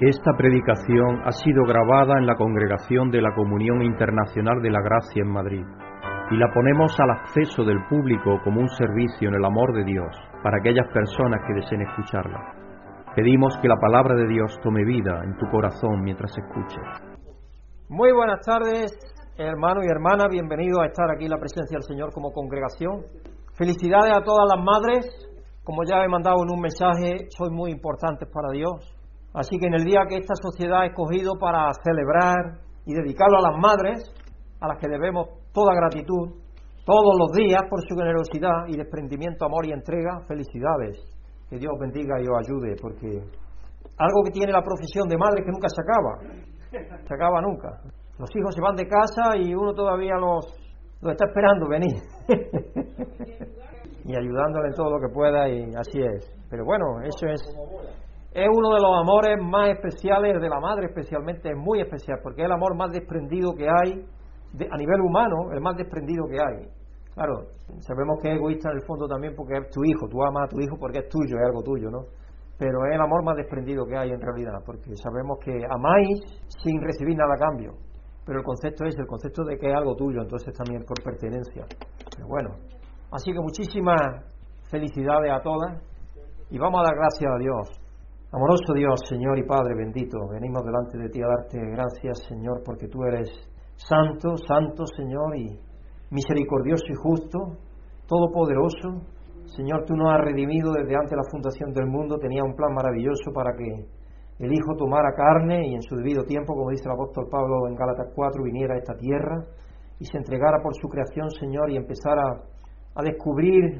Esta predicación ha sido grabada en la Congregación de la Comunión Internacional de la Gracia en Madrid y la ponemos al acceso del público como un servicio en el amor de Dios para aquellas personas que deseen escucharla. Pedimos que la palabra de Dios tome vida en tu corazón mientras escuches. Muy buenas tardes, hermanos y hermanas, bienvenidos a estar aquí en la presencia del Señor como congregación. Felicidades a todas las madres, como ya he mandado en un mensaje, soy muy importantes para Dios Así que en el día que esta sociedad ha escogido para celebrar y dedicarlo a las madres, a las que debemos toda gratitud, todos los días por su generosidad y desprendimiento, amor y entrega, felicidades. Que Dios bendiga y os ayude, porque algo que tiene la profesión de madre que nunca se acaba, se acaba nunca. Los hijos se van de casa y uno todavía los, los está esperando venir. y ayudándole en todo lo que pueda y así es. Pero bueno, eso es es uno de los amores más especiales de la madre, especialmente es muy especial, porque es el amor más desprendido que hay a nivel humano, el más desprendido que hay. Claro, sabemos que es egoísta en el fondo también porque es tu hijo, tú amas a tu hijo porque es tuyo, es algo tuyo, ¿no? Pero es el amor más desprendido que hay en realidad, porque sabemos que amáis sin recibir nada a cambio. Pero el concepto es el concepto de que es algo tuyo, entonces también por pertenencia. Bueno, así que muchísimas felicidades a todas y vamos a dar gracias a Dios Amoroso Dios, Señor y Padre bendito, venimos delante de ti a darte gracias, Señor, porque tú eres santo, santo, Señor, y misericordioso y justo, todopoderoso. Señor, tú nos has redimido desde antes de la fundación del mundo, tenía un plan maravilloso para que el Hijo tomara carne y en su debido tiempo, como dice el apóstol Pablo en Gálatas 4, viniera a esta tierra y se entregara por su creación, Señor, y empezara a descubrir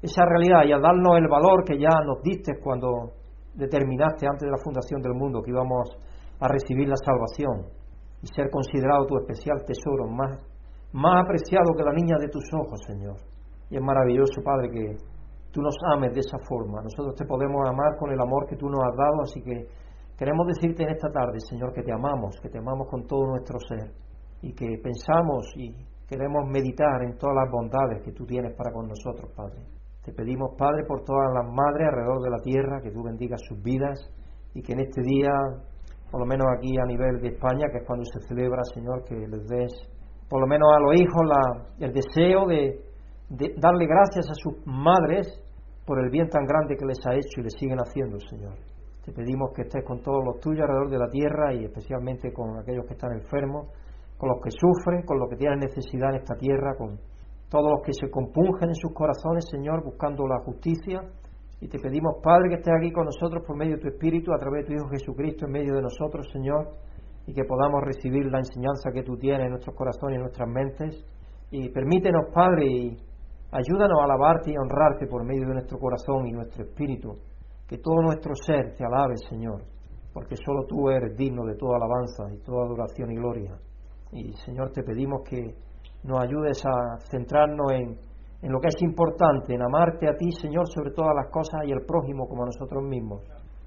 esa realidad y a darnos el valor que ya nos diste cuando determinaste antes de la fundación del mundo que íbamos a recibir la salvación y ser considerado tu especial tesoro, más, más apreciado que la niña de tus ojos, Señor. Y es maravilloso, Padre, que tú nos ames de esa forma. Nosotros te podemos amar con el amor que tú nos has dado, así que queremos decirte en esta tarde, Señor, que te amamos, que te amamos con todo nuestro ser y que pensamos y queremos meditar en todas las bondades que tú tienes para con nosotros, Padre. Te pedimos, Padre, por todas las madres alrededor de la tierra, que tú bendigas sus vidas y que en este día, por lo menos aquí a nivel de España, que es cuando se celebra, Señor, que les des, por lo menos a los hijos, la, el deseo de, de darle gracias a sus madres por el bien tan grande que les ha hecho y les siguen haciendo, Señor. Te pedimos que estés con todos los tuyos alrededor de la tierra y especialmente con aquellos que están enfermos, con los que sufren, con los que tienen necesidad en esta tierra, con todos los que se compungen en sus corazones, Señor, buscando la justicia. Y te pedimos, Padre, que estés aquí con nosotros por medio de tu Espíritu, a través de tu Hijo Jesucristo, en medio de nosotros, Señor, y que podamos recibir la enseñanza que tú tienes en nuestros corazones y en nuestras mentes. Y permítenos, Padre, y ayúdanos a alabarte y honrarte por medio de nuestro corazón y nuestro espíritu. Que todo nuestro ser te alabe, Señor, porque solo tú eres digno de toda alabanza y toda adoración y gloria. Y, Señor, te pedimos que nos ayudes a centrarnos en, en lo que es importante, en amarte a ti, Señor, sobre todas las cosas y el prójimo como a nosotros mismos.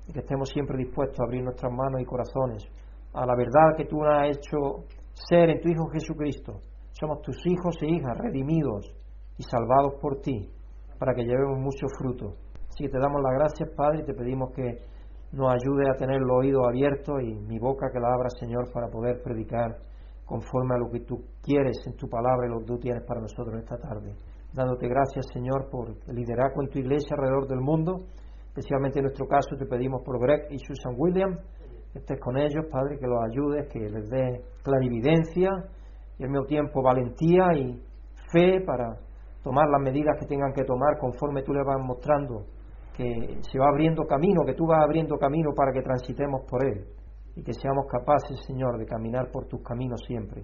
Y que estemos siempre dispuestos a abrir nuestras manos y corazones a la verdad que tú nos has hecho ser en tu Hijo Jesucristo. Somos tus hijos e hijas redimidos y salvados por ti para que llevemos mucho fruto. Así que te damos las gracias, Padre, y te pedimos que nos ayude a tener los oídos abiertos y mi boca que la abra, Señor, para poder predicar conforme a lo que tú quieres en tu palabra y lo que tú tienes para nosotros esta tarde. Dándote gracias, Señor, por el liderazgo en tu iglesia alrededor del mundo. Especialmente en nuestro caso te pedimos por Greg y Susan William, que estés con ellos, Padre, que los ayudes, que les dé clarividencia y al mismo tiempo valentía y fe para tomar las medidas que tengan que tomar conforme tú les vas mostrando que se va abriendo camino, que tú vas abriendo camino para que transitemos por él y que seamos capaces, Señor, de caminar por tus caminos siempre,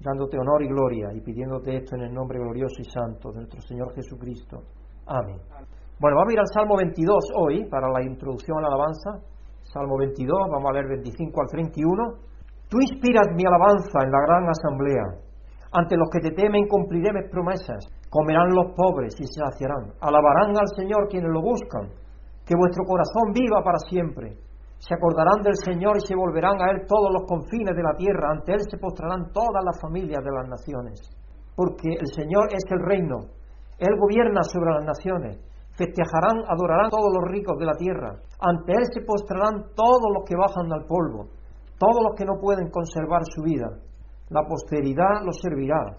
dándote honor y gloria y pidiéndote esto en el nombre glorioso y santo de nuestro Señor Jesucristo. Amén. Bueno, vamos a ir al Salmo 22 hoy para la introducción a la alabanza. Salmo 22, vamos a leer 25 al 31. Tú inspiras mi alabanza en la gran asamblea. Ante los que te temen cumpliré mis promesas. Comerán los pobres y se saciarán. Alabarán al Señor quienes lo buscan. Que vuestro corazón viva para siempre se acordarán del Señor y se volverán a Él todos los confines de la tierra, ante Él se postrarán todas las familias de las naciones, porque el Señor es el reino, Él gobierna sobre las naciones, Festejarán, adorarán todos los ricos de la tierra. Ante Él se postrarán todos los que bajan al polvo, todos los que no pueden conservar su vida. La posteridad los servirá.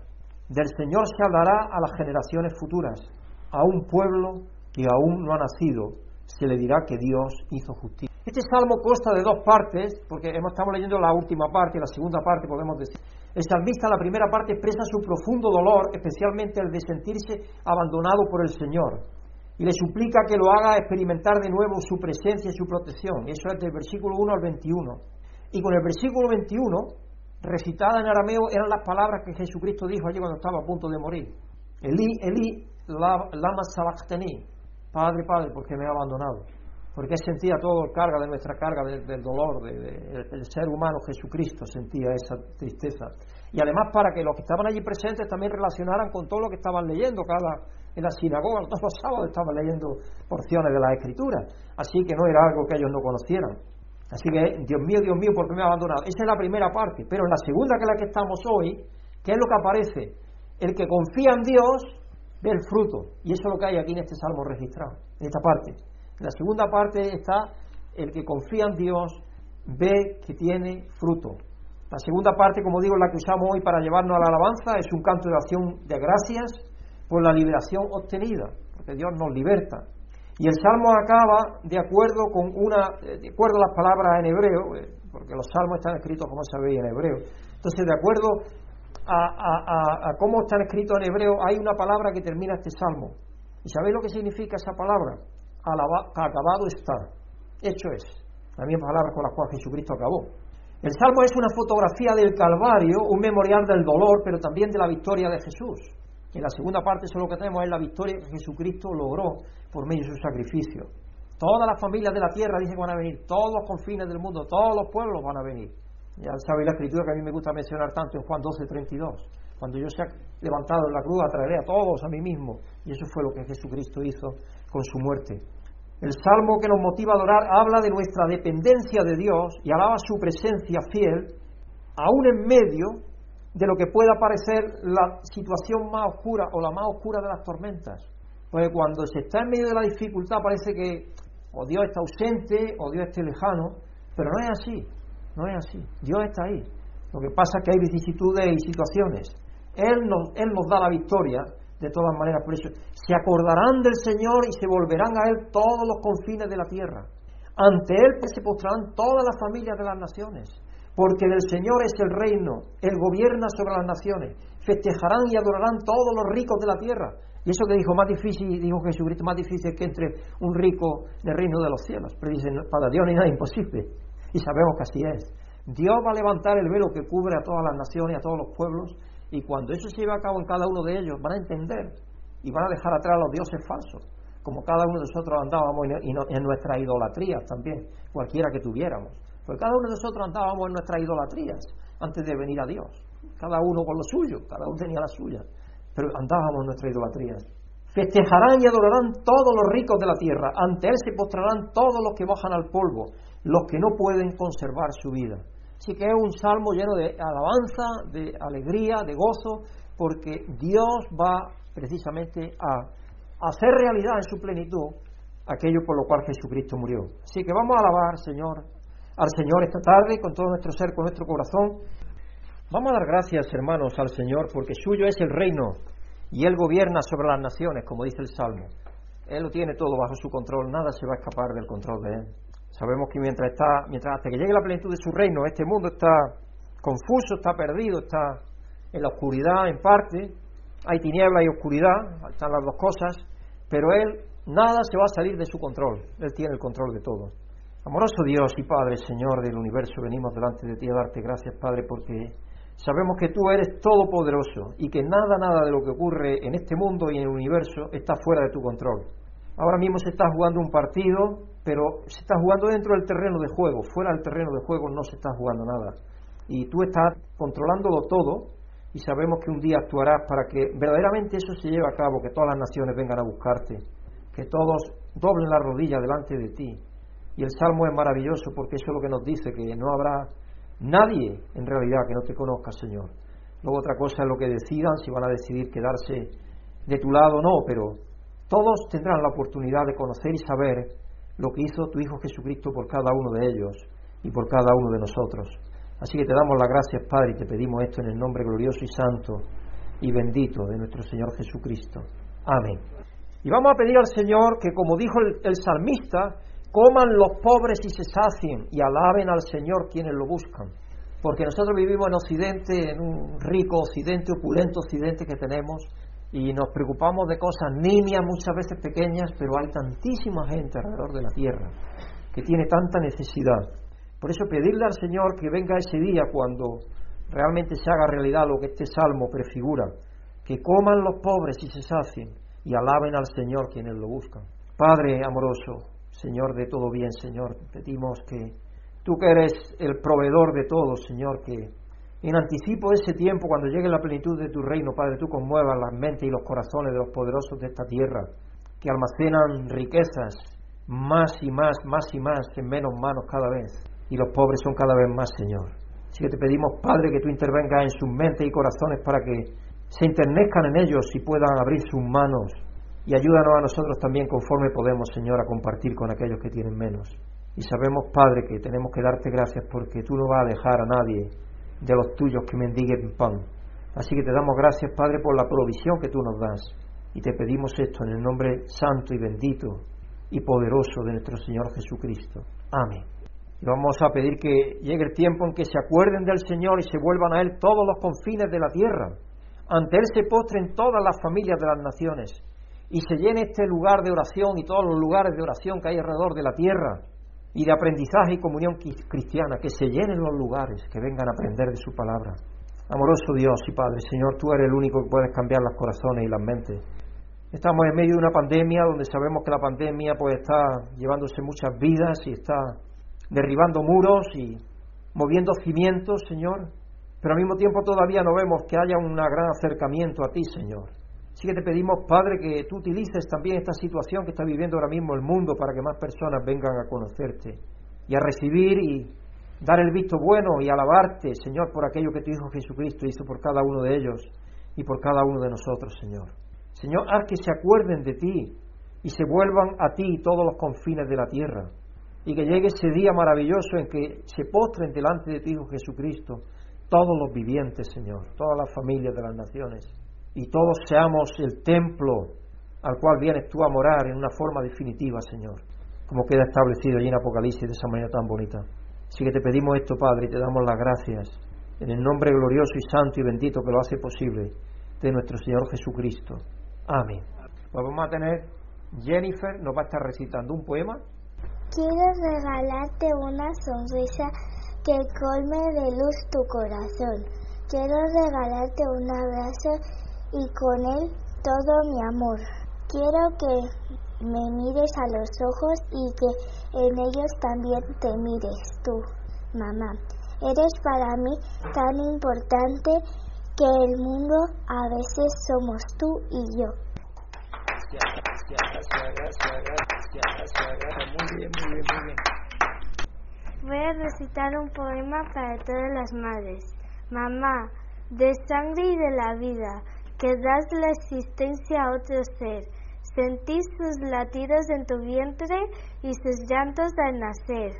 Del Señor se hablará a las generaciones futuras. A un pueblo que aún no ha nacido se le dirá que Dios hizo justicia. Este salmo consta de dos partes, porque estamos leyendo la última parte y la segunda parte podemos decir. El salmista, la primera parte, expresa su profundo dolor, especialmente el de sentirse abandonado por el Señor y le suplica que lo haga experimentar de nuevo su presencia y su protección. Eso es del versículo 1 al 21. Y con el versículo 21, recitada en arameo, eran las palabras que Jesucristo dijo allí cuando estaba a punto de morir. Elí, Elí, lama sabachthani. Padre, Padre, porque me ha abandonado. Porque sentía todo carga de nuestra carga del, dolor, del ser humano Jesucristo sentía esa tristeza. Y además para que los que estaban allí presentes también relacionaran con todo lo que estaban leyendo cada en la sinagoga todos los sábados estaban leyendo porciones de la Escritura, así que no era algo que ellos no conocieran. Así que, Dios mío, Dios mío, ¿por qué me ha abandonado? Esa es la primera parte, pero en la segunda, que es la que estamos hoy, ¿qué es lo que aparece? El que confía en Dios ve el fruto, y eso es lo que hay aquí en este salmo registrado, en esta parte. En la segunda parte está el que confía en Dios ve que tiene fruto. La segunda parte, como digo, la que usamos hoy para llevarnos a la alabanza, es un canto de acción de gracias, por la liberación obtenida, porque Dios nos liberta. Y el salmo acaba de acuerdo con una, de acuerdo a las palabras en hebreo, eh, porque los salmos están escritos, como sabéis, en hebreo. Entonces, de acuerdo a, cómo están escritos en hebreo, hay una palabra que termina este salmo. ¿Y sabéis lo que significa esa palabra? acabado está, hecho es. La misma palabra con la cual Jesucristo acabó. El salmo es una fotografía del Calvario, un memorial del dolor, pero también de la victoria de Jesús. En la segunda parte solo que tenemos es la victoria que Jesucristo logró por medio de su sacrificio. Todas las familias de la tierra dicen que van a venir, todos los confines del mundo, todos los pueblos van a venir. Ya sabéis la escritura que a mí me gusta mencionar tanto en Juan 12, 32. Cuando yo sea levantado en la cruz, atraeré a todos a mí mismo. Y eso fue lo que Jesucristo hizo con su muerte. El salmo que nos motiva a adorar habla de nuestra dependencia de Dios y alaba su presencia fiel, aún en medio de lo que pueda parecer la situación más oscura o la más oscura de las tormentas. Porque cuando se está en medio de la dificultad parece que o Dios está ausente o Dios está lejano, pero no es así, no es así. Dios está ahí. Lo que pasa es que hay vicisitudes y situaciones. Él nos, él nos da la victoria, de todas maneras, por eso se acordarán del Señor y se volverán a Él todos los confines de la tierra. Ante Él pues, se postrarán todas las familias de las naciones porque del Señor es el reino, Él gobierna sobre las naciones, festejarán y adorarán todos los ricos de la tierra. Y eso que dijo más difícil, dijo Jesucristo, más difícil que entre un rico del reino de los cielos. Pero dicen, para Dios no hay nada imposible. Y sabemos que así es. Dios va a levantar el velo que cubre a todas las naciones, a todos los pueblos, y cuando eso se lleve a cabo en cada uno de ellos, van a entender y van a dejar atrás a los dioses falsos, como cada uno de nosotros andábamos en nuestras idolatrías también, cualquiera que tuviéramos. Porque cada uno de nosotros andábamos en nuestras idolatrías antes de venir a Dios. Cada uno con lo suyo, cada uno tenía la suya. Pero andábamos en nuestras idolatrías. Festejarán y adorarán todos los ricos de la tierra. Ante Él se postrarán todos los que bajan al polvo, los que no pueden conservar su vida. Así que es un salmo lleno de alabanza, de alegría, de gozo, porque Dios va precisamente a hacer realidad en su plenitud aquello por lo cual Jesucristo murió. Así que vamos a alabar, Señor, al Señor esta tarde con todo nuestro ser, con nuestro corazón. Vamos a dar gracias, hermanos, al Señor, porque suyo es el reino y Él gobierna sobre las naciones, como dice el Salmo. Él lo tiene todo bajo su control, nada se va a escapar del control de Él. Sabemos que mientras está, mientras hasta que llegue la plenitud de su reino, este mundo está confuso, está perdido, está en la oscuridad en parte, hay tiniebla y oscuridad, están las dos cosas, pero Él nada se va a salir de su control, Él tiene el control de todo. Amoroso Dios y Padre, Señor del universo, venimos delante de ti a darte gracias, Padre, porque sabemos que tú eres todopoderoso y que nada, nada de lo que ocurre en este mundo y en el universo está fuera de tu control. Ahora mismo se está jugando un partido, pero se está jugando dentro del terreno de juego, fuera del terreno de juego no se está jugando nada. Y tú estás controlándolo todo y sabemos que un día actuarás para que verdaderamente eso se lleve a cabo, que todas las naciones vengan a buscarte, que todos doblen la rodilla delante de ti y el Salmo es maravilloso porque eso es lo que nos dice, que no habrá nadie en realidad que no te conozca, Señor. Luego otra cosa es lo que decidan, si van a decidir quedarse de tu lado o no, pero todos tendrán la oportunidad de conocer y saber lo que hizo tu Hijo Jesucristo por cada uno de ellos y por cada uno de nosotros. Así que te damos las gracias, Padre, y te pedimos esto en el nombre glorioso y santo y bendito de nuestro Señor Jesucristo. Amén. Y vamos a pedir al Señor que, como dijo el, salmista, coman los pobres y se sacien y alaben al Señor quienes lo buscan. Porque nosotros vivimos en Occidente, en un rico Occidente, opulento Occidente que tenemos, y nos preocupamos de cosas nimias, muchas veces pequeñas, pero hay tantísima gente alrededor de la tierra que tiene tanta necesidad. Por eso pedirle al Señor que venga ese día cuando realmente se haga realidad lo que este salmo prefigura, que coman los pobres y se sacien y alaben al Señor quienes lo buscan. Padre amoroso, Señor de todo bien, Señor, pedimos que tú que eres el proveedor de todo, Señor, que en anticipo de ese tiempo, cuando llegue la plenitud de tu reino, Padre, tú conmuevas las mentes y los corazones de los poderosos de esta tierra, que almacenan riquezas más y más, más y más en menos manos cada vez, y los pobres son cada vez más, Señor. Así que te pedimos, Padre, que tú intervengas en sus mentes y corazones para que se internezcan en ellos y puedan abrir sus manos. Y ayúdanos a nosotros también conforme podemos, Señor, a compartir con aquellos que tienen menos. Y sabemos, Padre, que tenemos que darte gracias porque tú no vas a dejar a nadie de los tuyos que mendiguen pan. Así que te damos gracias, Padre, por la provisión que tú nos das. Y te pedimos esto en el nombre santo y bendito y poderoso de nuestro Señor Jesucristo. Amén. Y vamos a pedir que llegue el tiempo en que se acuerden del Señor y se vuelvan a Él todos los confines de la tierra. Ante Él se postren todas las familias de las naciones y se llene este lugar de oración y todos los lugares de oración que hay alrededor de la tierra y de aprendizaje y comunión cristiana, que se llenen los lugares, que vengan a aprender de su palabra. Amoroso Dios y Padre, Señor, tú eres el único que puedes cambiar los corazones y las mentes. Estamos en medio de una pandemia donde sabemos que la pandemia pues está llevándose muchas vidas y está derribando muros y moviendo cimientos, Señor, pero al mismo tiempo todavía no vemos que haya un gran acercamiento a ti, Señor. Así que te pedimos, Padre, que tú utilices también esta situación que está viviendo ahora mismo el mundo para que más personas vengan a conocerte y a recibir y dar el visto bueno y alabarte, Señor, por aquello que tu Hijo Jesucristo hizo por cada uno de ellos y por cada uno de nosotros, Señor. Señor, haz que se acuerden de ti y se vuelvan a ti todos los confines de la tierra y que llegue ese día maravilloso en que se postren delante de tu Hijo Jesucristo todos los vivientes, Señor, todas las familias de las naciones y todos seamos el templo al cual vienes tú a morar en una forma definitiva, Señor, como queda establecido allí en Apocalipsis de esa manera tan bonita. Así que te pedimos esto, Padre, y te damos las gracias en el nombre glorioso y santo y bendito que lo hace posible de nuestro Señor Jesucristo. Amén. Pues vamos a tener, Jennifer nos va a estar recitando un poema. Quiero regalarte una sonrisa que colme de luz tu corazón. Quiero regalarte un abrazo y con él todo mi amor. Quiero que me mires a los ojos y que en ellos también te mires tú, mamá. Eres para mí tan importante que el mundo a veces somos tú y yo. Voy a recitar un poema para todas las madres. Mamá, de sangre y de la vida, que das la existencia a otro ser. Sentís sus latidos en tu vientre y sus llantos al nacer.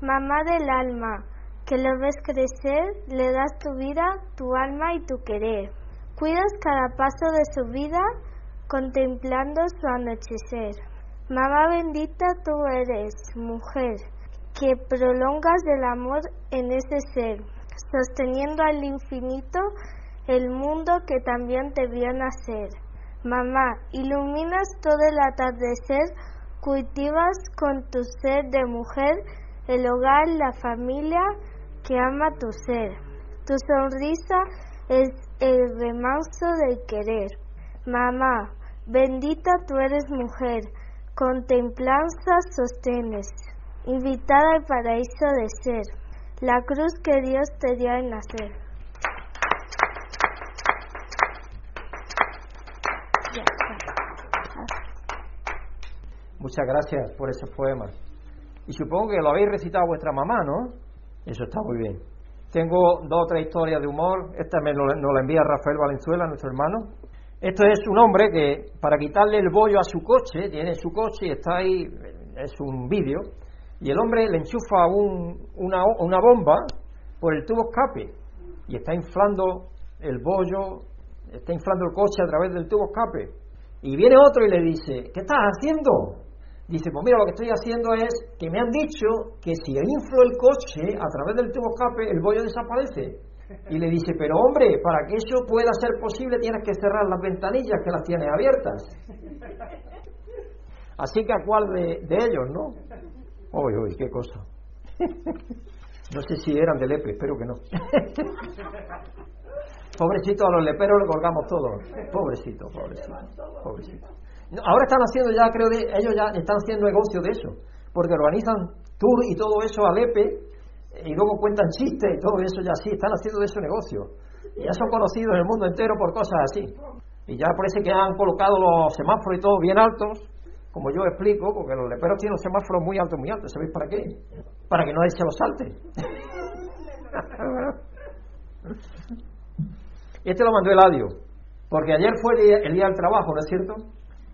Mamá del alma, que lo ves crecer, le das tu vida, tu alma y tu querer. Cuidas cada paso de su vida, contemplando su anochecer. Mamá bendita tú eres, mujer, que prolongas el amor en ese ser, sosteniendo al infinito el mundo que también te vio nacer. Mamá, iluminas todo el atardecer, cultivas con tu ser de mujer el hogar, la familia que ama tu ser. Tu sonrisa es el remanso del querer. Mamá, bendita tú eres mujer, con templanza sostenes, invitada al paraíso de ser, la cruz que Dios te dio al nacer. Muchas gracias por esos poemas. Y supongo que lo habéis recitado vuestra mamá, ¿no? Eso está muy bien. Tengo dos o tres historias de humor. Esta me nos la envía Rafael Valenzuela, nuestro hermano. Esto es un hombre que para quitarle el bollo a su coche, tiene su coche y está ahí, es un vídeo, y el hombre le enchufa una, una bomba por el tubo escape y está inflando el bollo, está inflando el coche a través del tubo escape. Y viene otro y le dice, ¿qué estás haciendo? Dice, pues mira, lo que estoy haciendo es que me han dicho que si inflo el coche a través del tubo escape, el bollo desaparece. Y le dice, pero hombre, para que eso pueda ser posible tienes que cerrar las ventanillas que las tienes abiertas. Así que a cuál de, ellos, ¿no? Uy, uy, qué cosa. No sé si eran de lepre, espero que no. Pobrecito, a los leperos le colgamos todos. Pobrecito, pobrecito, pobrecito. Ahora están haciendo ya, creo, que ellos ya están haciendo negocio de eso, porque organizan tour y todo eso a Lepe y luego cuentan chistes y todo eso ya sí, están haciendo de eso negocio. Ya son conocidos en el mundo entero por cosas así. Y ya parece que han colocado los semáforos y todo bien altos, como yo explico, porque los leperos tienen semáforos muy altos, muy altos. ¿Sabéis para qué? Para que nadie se los salte. este lo mandó Eladio, porque ayer fue el día del trabajo, ¿no es cierto?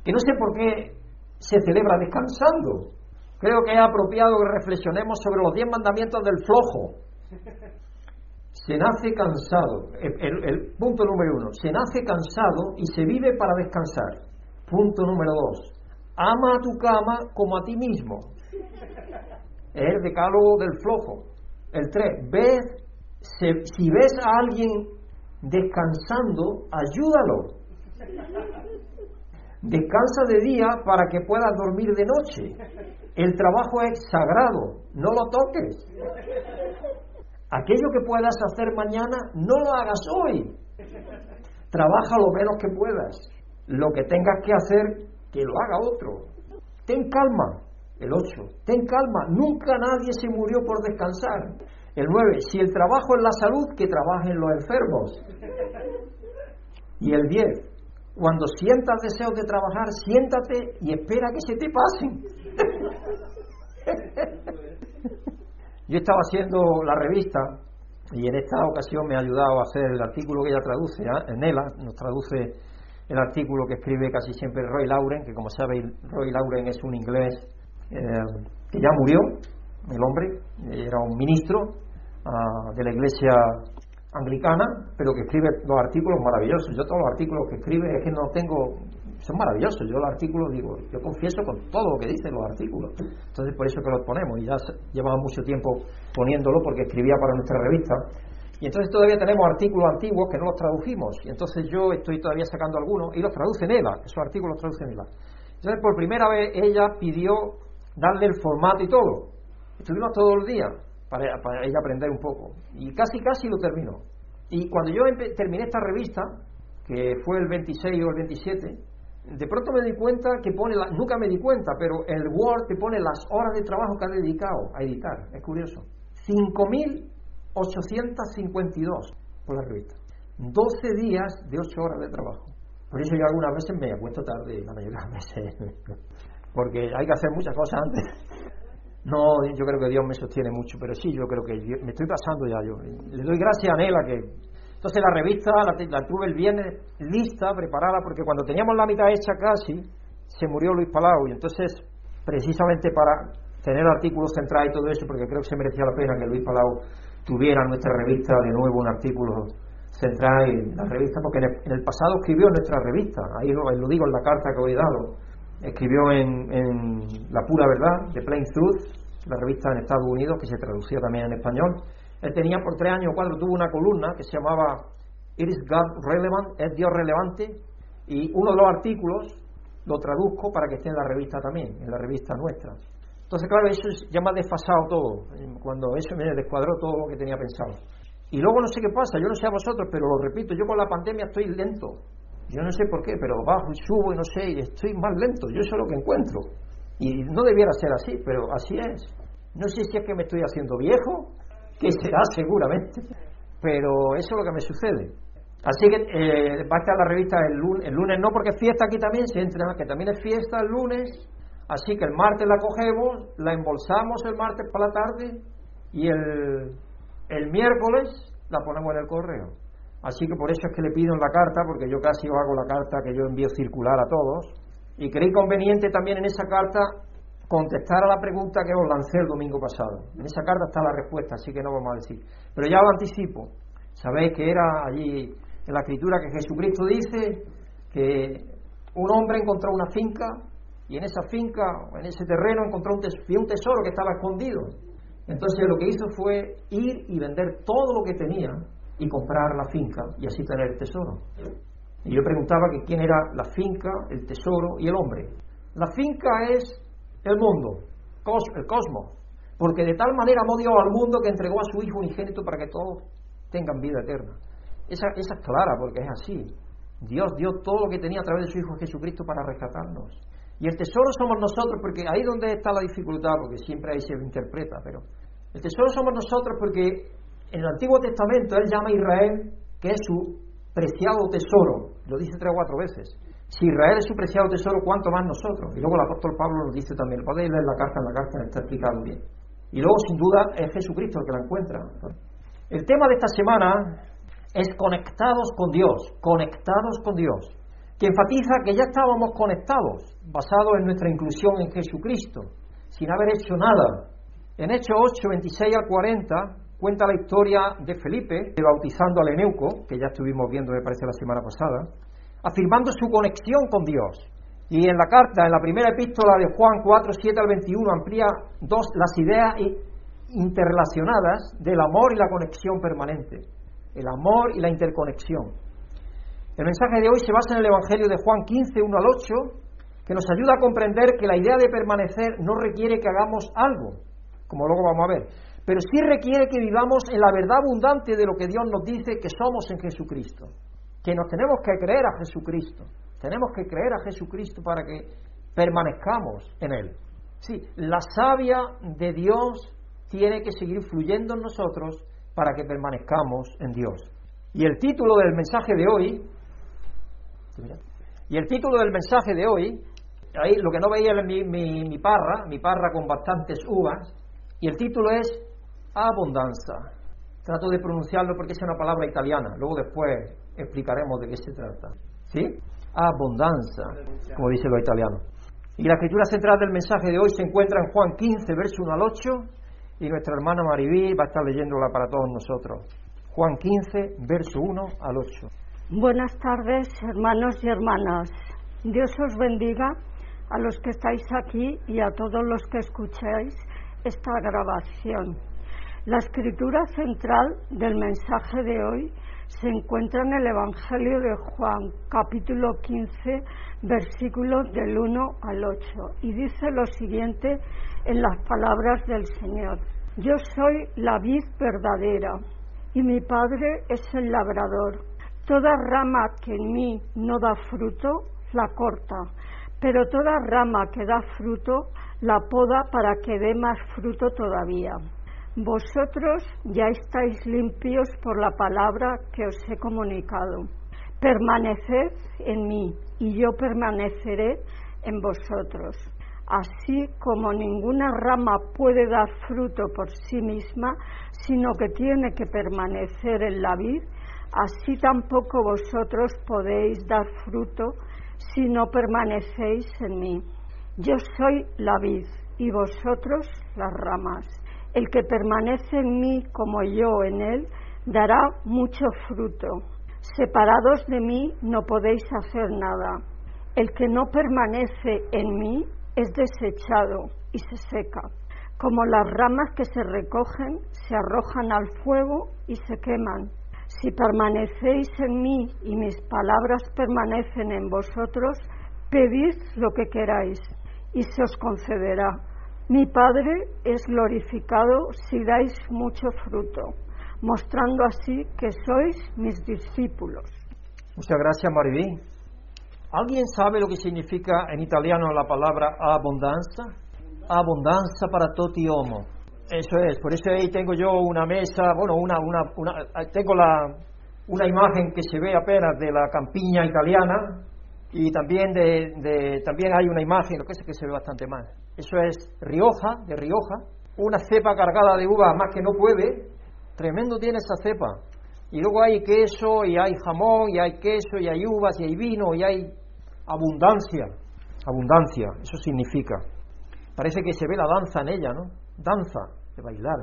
Que no sé por qué se celebra descansando. Creo que es apropiado que reflexionemos sobre los diez mandamientos del flojo. Se nace cansado. El, punto número uno. Se nace cansado y se vive para descansar. Punto número dos. Ama a tu cama como a ti mismo. Es el decálogo del flojo. El tres. Ve, si ves a alguien descansando, ayúdalo. Descansa de día para que puedas dormir de noche. El trabajo es sagrado, no lo toques. Aquello que puedas hacer mañana, no lo hagas hoy. Trabaja lo menos que puedas. Lo que tengas que hacer, que lo haga otro. Ten calma. El 8. Ten calma. Nunca nadie se murió por descansar. El 9. Si el trabajo es la salud, que trabajen los enfermos. Y el 10. Cuando sientas deseos de trabajar, siéntate y espera que se te pasen. Yo estaba haciendo la revista y en esta ocasión me ha ayudado a hacer el artículo que ella traduce, ¿eh? Nela nos traduce el artículo que escribe casi siempre Roy Lauren, que como sabéis Roy Lauren es un inglés eh, que ya murió, el hombre, era un ministro ah, de la iglesia anglicana, pero que escribe los artículos maravillosos. Yo todos los artículos que escribe es que no tengo son maravillosos. Yo los artículos digo, yo confieso con todo lo que dicen los artículos. Entonces por eso que los ponemos y ya llevamos mucho tiempo poniéndolo porque escribía para nuestra revista. Y entonces todavía tenemos artículos antiguos que no los tradujimos. Y entonces yo estoy todavía sacando algunos y los traduce en ella. Esos artículos los traduce en ella. Entonces por primera vez ella pidió darle el formato y todo. Estuvimos todo el día para, para ella aprender un poco. Y casi casi lo terminó. Y cuando yo terminé esta revista, que fue el 26 o el 27, de pronto me di cuenta que pone, la, nunca me di cuenta, pero el Word te pone las horas de trabajo que ha dedicado a editar, es curioso. 5.852 por la revista. 12 días de 8 horas de trabajo. Por eso yo algunas veces me acuesto tarde, la mayoría de las veces, porque hay que hacer muchas cosas antes. No, yo creo que Dios me sostiene mucho, pero sí, yo creo que me estoy pasando ya. Yo le doy gracias a Nela que entonces la revista la, tuve el viernes lista, preparada, porque cuando teníamos la mitad hecha casi, se murió Luis Palau. Y entonces, precisamente para tener artículos centrales y todo eso, porque creo que se merecía la pena que Luis Palau tuviera nuestra revista de nuevo un artículo central en la revista, porque en el, pasado escribió en nuestra revista, ahí lo, digo en la carta que hoy he dado, escribió en, en La Pura Verdad, de Plain Truth, la revista en Estados Unidos, que se traducía también en español, él tenía por tres años o cuatro, tuvo una columna que se llamaba is God Relevant, es Dios relevante, y uno de los artículos lo traduzco para que esté en la revista también, en la revista nuestra. Entonces, claro, eso ya me ha desfasado todo, cuando eso me descuadró todo lo que tenía pensado. Y luego no sé qué pasa, yo no sé a vosotros, pero lo repito, yo con la pandemia estoy lento. Yo no sé por qué, pero bajo y subo y no sé, y estoy más lento, yo eso es lo que encuentro. Y no debiera ser así, pero así es. No sé si es que me estoy haciendo viejo, que será seguramente, pero eso es lo que me sucede. Así que eh, va a estar la revista el lunes, el lunes no porque es fiesta aquí también, se entra, que también es fiesta el lunes, así que el martes la cogemos, la embolsamos el martes por la tarde y el, el miércoles la ponemos en el correo. Así que por eso es que le pido en la carta, porque yo casi os hago la carta que yo envío circular a todos, y creí conveniente también en esa carta contestar a la pregunta que os lancé el domingo pasado. En esa carta está la respuesta, así que no vamos a decir. Pero ya os anticipo. Sabéis que era allí en la escritura que Jesucristo dice que un hombre encontró una finca y en esa finca, en ese terreno, encontró un tesoro que estaba escondido. Entonces lo que hizo fue ir y vender todo lo que tenía y comprar la finca y así tener el tesoro. Y yo preguntaba que quién era la finca, el tesoro y el hombre. La finca es el mundo, el cosmos, porque de tal manera amó Dios al mundo que entregó a su Hijo unigénito para que todos tengan vida eterna. Esa, esa es clara porque es así. Dios dio todo lo que tenía a través de su Hijo Jesucristo para rescatarnos. Y el tesoro somos nosotros, porque ahí donde está la dificultad, porque siempre ahí se interpreta, pero el tesoro somos nosotros porque en el Antiguo Testamento él llama a Israel que es su preciado tesoro, lo dice tres o cuatro veces. Si Israel es su preciado tesoro, ¿cuánto más nosotros? Y luego el apóstol Pablo nos dice también, podéis leer la carta en la carta, está explicado bien. Y luego, sin duda, es Jesucristo el que la encuentra. El tema de esta semana es conectados con Dios, conectados con Dios, que enfatiza que ya estábamos conectados, basados en nuestra inclusión en Jesucristo, sin haber hecho nada. En Hechos 8, 26 al 40, cuenta la historia de Felipe bautizando al Eneuco, que ya estuvimos viendo, me parece, la semana pasada, afirmando su conexión con Dios. Y en la carta, en la primera epístola de Juan 4, 7 al 21, amplía dos, las ideas interrelacionadas del amor y la conexión permanente. El amor y la interconexión. El mensaje de hoy se basa en el Evangelio de Juan 15, 1 al 8, que nos ayuda a comprender que la idea de permanecer no requiere que hagamos algo, como luego vamos a ver, pero sí requiere que vivamos en la verdad abundante de lo que Dios nos dice que somos en Jesucristo, que nos tenemos que creer a Jesucristo, tenemos que creer a Jesucristo para que permanezcamos en Él. Sí, la savia de Dios tiene que seguir fluyendo en nosotros para que permanezcamos en Dios. Y el título del mensaje de hoy, y el título del mensaje de hoy, ahí lo que no veía es mi, mi, mi parra, mi parra con bastantes uvas, y el título es abundancia. Trato de pronunciarlo porque es una palabra italiana, luego después explicaremos de qué se trata. ¿Sí? Abundancia, como dice lo italiano. Y la escritura central del mensaje de hoy se encuentra en Juan 15, verso 1 al 8, y nuestra hermana Maribí va a estar leyéndola para todos nosotros. Juan 15, verso 1 al 8. Buenas tardes, hermanos y hermanas. Dios os bendiga a los que estáis aquí y a todos los que escucháis esta grabación. La escritura central del mensaje de hoy se encuentra en el Evangelio de Juan, capítulo 15, versículos del 1 al 8, y dice lo siguiente en las palabras del Señor. Yo soy la vid verdadera y mi Padre es el labrador. Toda rama que en mí no da fruto, la corta, pero toda rama que da fruto, la poda para que dé más fruto todavía. Vosotros ya estáis limpios por la palabra que os he comunicado. Permaneced en mí y yo permaneceré en vosotros. Así como ninguna rama puede dar fruto por sí misma, sino que tiene que permanecer en la vid, así tampoco vosotros podéis dar fruto si no permanecéis en mí. Yo soy la vid y vosotros las ramas. El que permanece en mí como yo en él, dará mucho fruto. Separados de mí no podéis hacer nada. El que no permanece en mí es desechado y se seca. Como las ramas que se recogen, se arrojan al fuego y se queman. Si permanecéis en mí y mis palabras permanecen en vosotros, pedid lo que queráis y se os concederá mi Padre es glorificado si dais mucho fruto, mostrando así que sois mis discípulos. Muchas gracias, Maribí. ¿Alguien sabe lo que significa en italiano la palabra abundancia? Abundancia para tutti homo. Eso es, por eso ahí tengo yo una mesa, bueno, una, una, una tengo la, una imagen que se ve apenas de la campiña italiana y también de, de también hay una imagen, lo que es que se ve bastante mal, eso es Rioja, de Rioja, una cepa cargada de uva más que no puede, tremendo tiene esa cepa. Y luego hay queso, y hay jamón, y hay queso, y hay uvas, y hay vino, y hay abundancia. Abundancia, eso significa. Parece que se ve la danza en ella, ¿no? Danza, de bailar.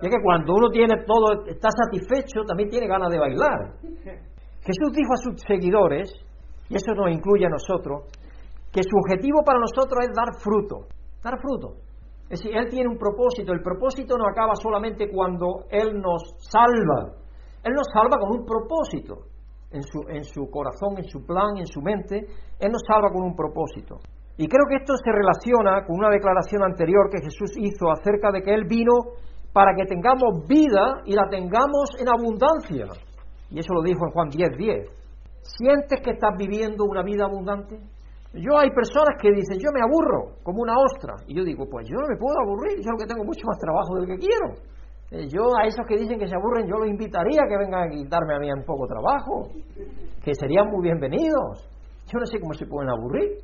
Y es que cuando uno tiene todo, está satisfecho, también tiene ganas de bailar. Jesús dijo a sus seguidores, y eso nos incluye a nosotros, que su objetivo para nosotros es dar fruto, dar fruto. Es decir, Él tiene un propósito, el propósito no acaba solamente cuando Él nos salva, Él nos salva con un propósito en su, en su corazón, en su plan, en su mente, Él nos salva con un propósito. Y creo que esto se relaciona con una declaración anterior que Jesús hizo acerca de que Él vino para que tengamos vida y la tengamos en abundancia. Y eso lo dijo en Juan 10:10. 10. ¿Sientes que estás viviendo una vida abundante? Yo hay personas que dicen, yo me aburro como una ostra. Y yo digo, pues yo no me puedo aburrir, yo lo que tengo mucho más trabajo del que quiero. Eh, yo a esos que dicen que se aburren, yo los invitaría a que vengan a quitarme a mí un poco trabajo, que serían muy bienvenidos. Yo no sé cómo se pueden aburrir,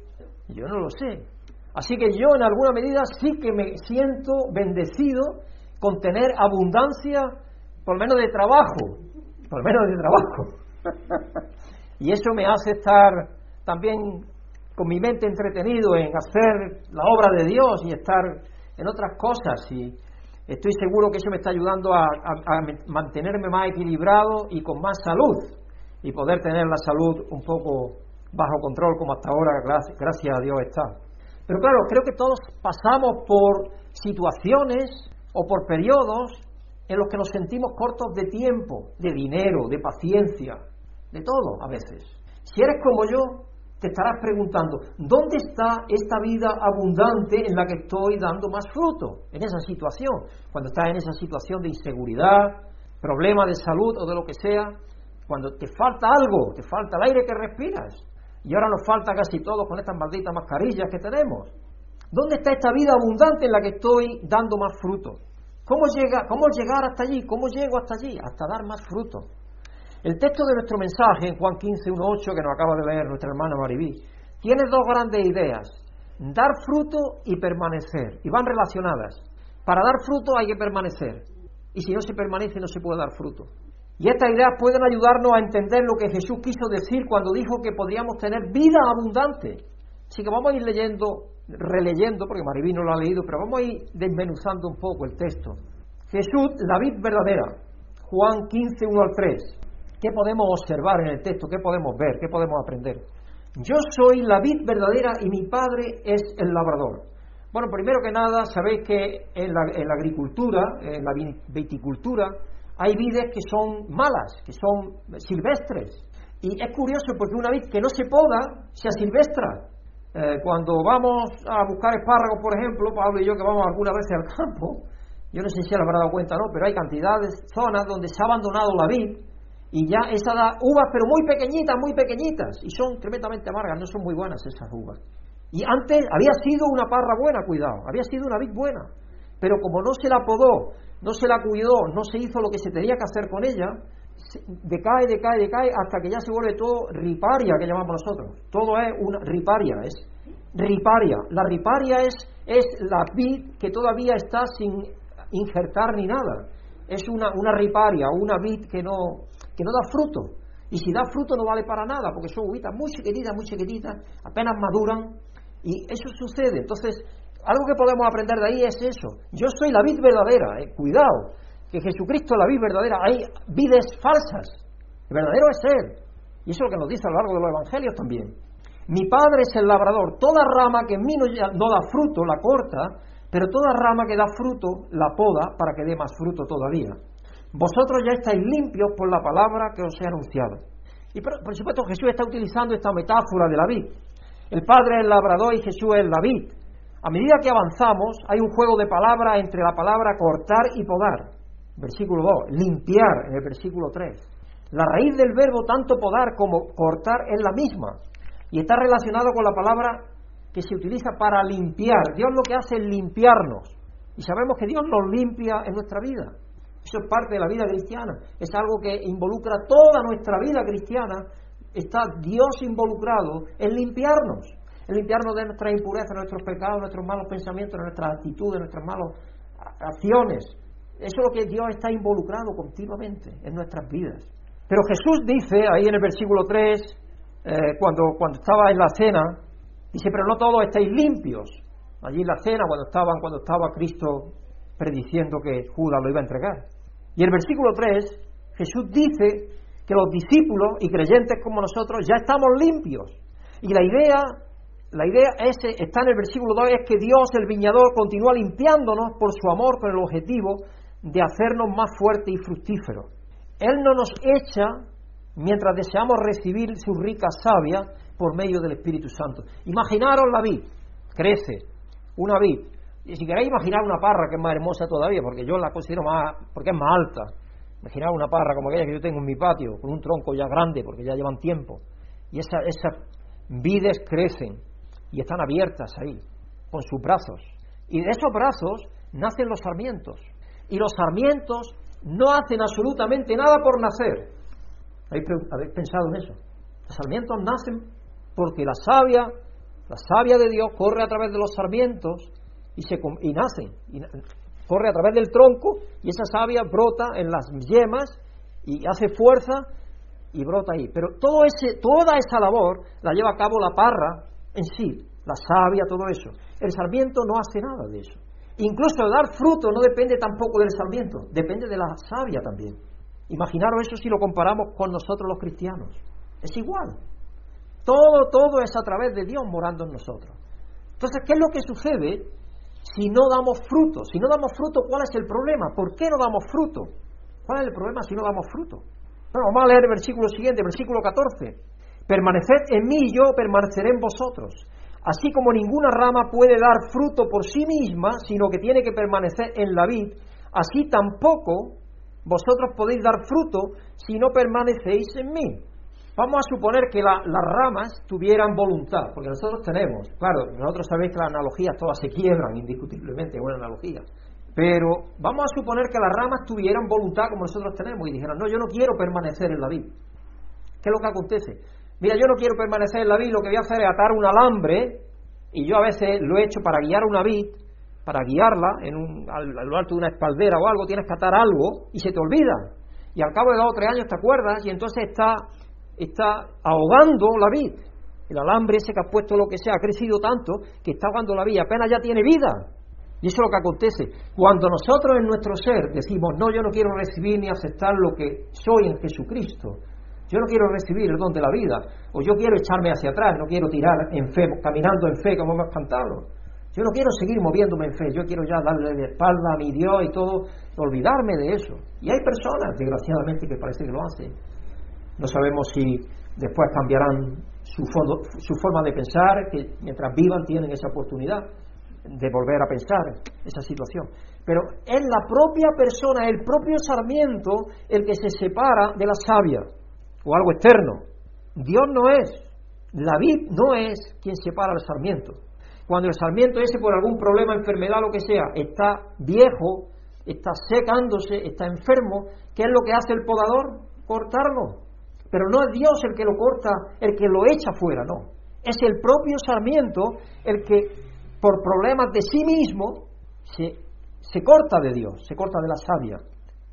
yo no lo sé. Así que yo en alguna medida sí que me siento bendecido con tener abundancia, por lo menos de trabajo, por lo menos de trabajo. y eso me hace estar también con mi mente entretenido en hacer la obra de Dios y estar en otras cosas. Y estoy seguro que eso me está ayudando a, mantenerme más equilibrado y con más salud y poder tener la salud un poco bajo control como hasta ahora, gracias a Dios está. Pero claro, creo que todos pasamos por situaciones o por periodos en los que nos sentimos cortos de tiempo, de dinero, de paciencia, de todo a veces. Si eres como yo, te estarás preguntando, ¿dónde está esta vida abundante en la que estoy dando más fruto? En esa situación, cuando estás en esa situación de inseguridad, problema de salud o de lo que sea, cuando te falta algo, te falta el aire que respiras, y ahora nos falta casi todo con estas malditas mascarillas que tenemos. ¿Dónde está esta vida abundante en la que estoy dando más fruto? ¿Cómo, llega, ¿Cómo llegar hasta allí? ¿Cómo llego hasta allí? Hasta dar más fruto. El texto de nuestro mensaje en Juan 15, 1, 8, que nos acaba de leer nuestra hermana Maribí, tiene dos grandes ideas, dar fruto y permanecer, y van relacionadas. Para dar fruto hay que permanecer, y si no se permanece no se puede dar fruto. Y estas ideas pueden ayudarnos a entender lo que Jesús quiso decir cuando dijo que podríamos tener vida abundante. Así que vamos a ir leyendo, releyendo, porque Maribí no lo ha leído, pero vamos a ir desmenuzando un poco el texto. Jesús, la vid verdadera, Juan 15, 1 al 3. ¿Qué podemos observar en el texto? ¿Qué podemos ver? ¿Qué podemos aprender? Yo soy la vid verdadera y mi padre es el labrador. Bueno, primero que nada, sabéis que en la, agricultura, en la viticultura, hay vides que son malas, que son silvestres. Y es curioso porque una vid que no se poda, se asilvestra. Eh, cuando vamos a buscar espárragos, por ejemplo, Pablo y yo que vamos algunas veces al campo, yo no sé si se habrá dado cuenta o no, pero hay cantidades, zonas donde se ha abandonado la vid y ya esa da uvas, pero muy pequeñitas, muy pequeñitas, y son tremendamente amargas, no son muy buenas esas uvas. Y antes había sido una parra buena, cuidado, había sido una vid buena, pero como no se la podó, no se la cuidó, no se hizo lo que se tenía que hacer con ella, decae, decae, decae, hasta que ya se vuelve todo riparia, que llamamos nosotros. Todo es una riparia, es riparia. La riparia es, es la vid que todavía está sin injertar ni nada. Es una, una riparia, una vid que no, que no da fruto. Y si da fruto no vale para nada, porque son uvitas muy chiquititas, muy chiquititas, apenas maduran, y eso sucede. Entonces, algo que podemos aprender de ahí es eso. Yo soy la vid verdadera, eh, cuidado, que Jesucristo es la vid verdadera. Hay vides falsas, el verdadero es Él. Y eso es lo que nos dice a lo largo de los evangelios también. Mi Padre es el labrador, toda rama que en mí no, no da fruto la corta, pero toda rama que da fruto la poda para que dé más fruto todavía. Vosotros ya estáis limpios por la palabra que os he anunciado. Y por, supuesto Jesús está utilizando esta metáfora de la vid. El Padre es el labrador y Jesús es la vid. A medida que avanzamos, hay un juego de palabras entre la palabra cortar y podar. Versículo 2. Limpiar en el versículo 3. La raíz del verbo tanto podar como cortar es la misma. Y está relacionado con la palabra que se utiliza para limpiar. Dios lo que hace es limpiarnos. Y sabemos que Dios nos limpia en nuestra vida. Eso es parte de la vida cristiana. Es algo que involucra toda nuestra vida cristiana. Está Dios involucrado en limpiarnos, en limpiarnos de nuestras impurezas, nuestros pecados, nuestros malos pensamientos, nuestras actitudes, de nuestras malas acciones. Eso es lo que Dios está involucrado continuamente en nuestras vidas. Pero Jesús dice ahí en el versículo 3, eh, cuando, cuando estaba en la cena, dice, pero no todos estáis limpios. Allí en la cena, cuando, estaban, cuando estaba Cristo prediciendo que Judas lo iba a entregar. Y el versículo 3, Jesús dice que los discípulos y creyentes como nosotros ya estamos limpios. Y la idea, la idea está en el versículo 2, es que Dios, el viñador, continúa limpiándonos por su amor con el objetivo de hacernos más fuertes y fructíferos. Él no nos echa mientras deseamos recibir su rica savia por medio del Espíritu Santo. Imaginaros la vid, crece, una vid. Y si queréis imaginar una parra que es más hermosa todavía, porque yo la considero más, porque es más alta. Imaginar una parra como aquella que yo tengo en mi patio, con un tronco ya grande, porque ya llevan tiempo. Y esa, esas vides crecen y están abiertas ahí, con sus brazos. Y de esos brazos nacen los sarmientos. Y los sarmientos no hacen absolutamente nada por nacer. ¿Habéis pensado en eso? Los sarmientos nacen porque la savia, la savia de Dios corre a través de los sarmientos y, se, y nacen. Y corre a través del tronco y esa savia brota en las yemas y hace fuerza y brota ahí. Pero todo ese, toda esa labor la lleva a cabo la parra en sí, la savia, todo eso. El sarmiento no hace nada de eso. Incluso dar fruto no depende tampoco del sarmiento, depende de la savia también. Imaginaros eso si lo comparamos con nosotros los cristianos. Es igual. Todo, todo es a través de Dios morando en nosotros. Entonces, ¿qué es lo que sucede si no damos fruto? Si no damos fruto, ¿cuál es el problema? ¿Por qué no damos fruto? ¿Cuál es el problema si no damos fruto? Bueno, vamos a leer el versículo siguiente, versículo 14. Permaneced en mí y yo permaneceré en vosotros. Así como ninguna rama puede dar fruto por sí misma, sino que tiene que permanecer en la vid, así tampoco vosotros podéis dar fruto si no permanecéis en mí. Vamos a suponer que las ramas tuvieran voluntad, porque nosotros tenemos, claro, nosotros sabéis que las analogías todas se quiebran indiscutiblemente, es una analogía, pero vamos a suponer que las ramas tuvieran voluntad como nosotros tenemos y dijeran, no, yo no quiero permanecer en la vid. ¿Qué es lo que acontece? Mira, yo no quiero permanecer en la vid, lo que voy a hacer es atar un alambre, y yo a veces lo he hecho para guiar una vid, para guiarla en un, al, lo alto de una espaldera o algo, tienes que atar algo y se te olvida. Y al cabo de dos o tres años te acuerdas y entonces está, está ahogando la vid. El alambre ese que has puesto, lo que sea, ha crecido tanto que está ahogando la vid, apenas ya tiene vida. Y eso es lo que acontece. Cuando nosotros en nuestro ser decimos, no, yo no quiero recibir ni aceptar lo que soy en Jesucristo, yo no quiero recibir el don de la vida, o yo quiero echarme hacia atrás, no quiero tirar en fe, caminando en fe como hemos cantado. Yo no quiero seguir moviéndome en fe, yo quiero ya darle de espalda a mi Dios y todo, olvidarme de eso. Y hay personas, desgraciadamente, que parece que lo hacen. No sabemos si después cambiarán su, su forma de pensar, que mientras vivan tienen esa oportunidad de volver a pensar esa situación. Pero es la propia persona, el propio sarmiento, el que se separa de la savia o algo externo. Dios no es, la vid no es quien separa al sarmiento. Cuando el sarmiento ese por algún problema, enfermedad, lo que sea, está viejo, está secándose, está enfermo, ¿qué es lo que hace el podador? Cortarlo. Pero no es Dios el que lo corta, el que lo echa fuera, no. Es el propio sarmiento el que por problemas de sí mismo se, se corta de Dios, se corta de la savia.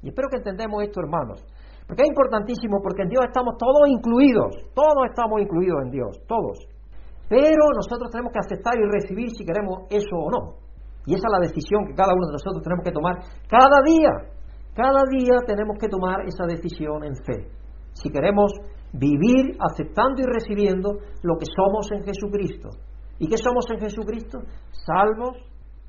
Y espero que entendamos esto, hermanos. Porque es importantísimo, porque en Dios estamos todos incluidos, todos estamos incluidos en Dios, todos. Pero nosotros tenemos que aceptar y recibir si queremos eso o no. Y esa es la decisión que cada uno de nosotros tenemos que tomar cada día. Cada día tenemos que tomar esa decisión en fe. Si queremos vivir aceptando y recibiendo lo que somos en Jesucristo. ¿Y qué somos en Jesucristo? Salvos,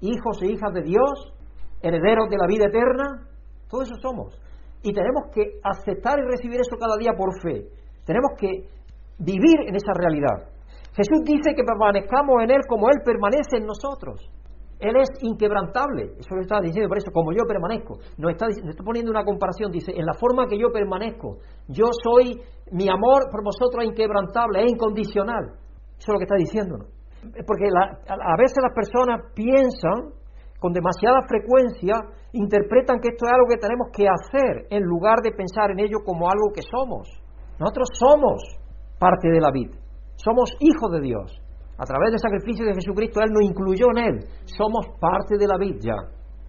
hijos e hijas de Dios, herederos de la vida eterna. Todo eso somos. Y tenemos que aceptar y recibir eso cada día por fe. Tenemos que vivir en esa realidad. Jesús dice que permanezcamos en Él como Él permanece en nosotros. Él es inquebrantable. Eso lo está diciendo por eso, como yo permanezco. Nos está, nos está poniendo una comparación. Dice, en la forma que yo permanezco, yo soy, mi amor por vosotros es inquebrantable, es incondicional. Eso es lo que está diciendo. Porque a veces las personas piensan con demasiada frecuencia interpretan que esto es algo que tenemos que hacer en lugar de pensar en ello como algo que somos. Nosotros somos parte de la vida, somos hijos de Dios. A través del sacrificio de Jesucristo, Él nos incluyó en Él. Somos parte de la vida ya.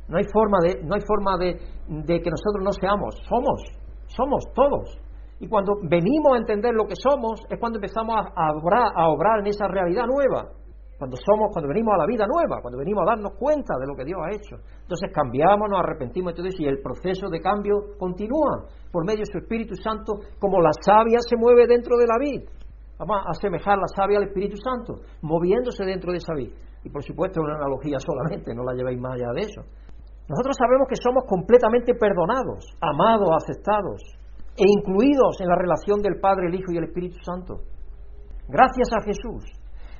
No hay forma de, no hay forma de, de que nosotros no seamos. Somos, somos todos. Y cuando venimos a entender lo que somos, es cuando empezamos a obrar, en esa realidad nueva. Cuando somos, cuando venimos a la vida nueva, cuando venimos a darnos cuenta de lo que Dios ha hecho. Entonces cambiamos, nos arrepentimos y y el proceso de cambio continúa por medio de su Espíritu Santo, como la savia se mueve dentro de la vid. Vamos a asemejar la savia al Espíritu Santo, moviéndose dentro de esa vid. Y por supuesto es una analogía solamente, no la llevéis más allá de eso. Nosotros sabemos que somos completamente perdonados, amados, aceptados e incluidos en la relación del Padre, el Hijo y el Espíritu Santo. Gracias a Jesús.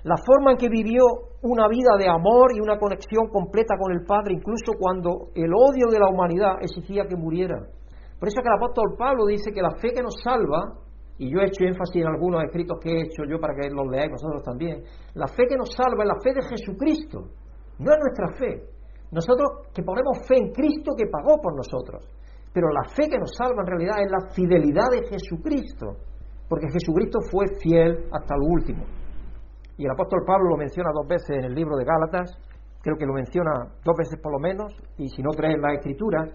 La forma en que vivió una vida de amor y una conexión completa con el Padre, incluso cuando el odio de la humanidad exigía que muriera. Por eso que el apóstol Pablo dice que la fe que nos salva, y yo he hecho énfasis en algunos escritos que he hecho yo para que los leáis vosotros también, la fe que nos salva es la fe de Jesucristo, no es nuestra fe. Nosotros que ponemos fe en Cristo que pagó por nosotros. Pero la fe que nos salva en realidad es la fidelidad de Jesucristo, porque Jesucristo fue fiel hasta lo último. Y el apóstol Pablo lo menciona dos veces en el libro de Gálatas, creo que lo menciona dos veces por lo menos, y si no tres en la Escritura,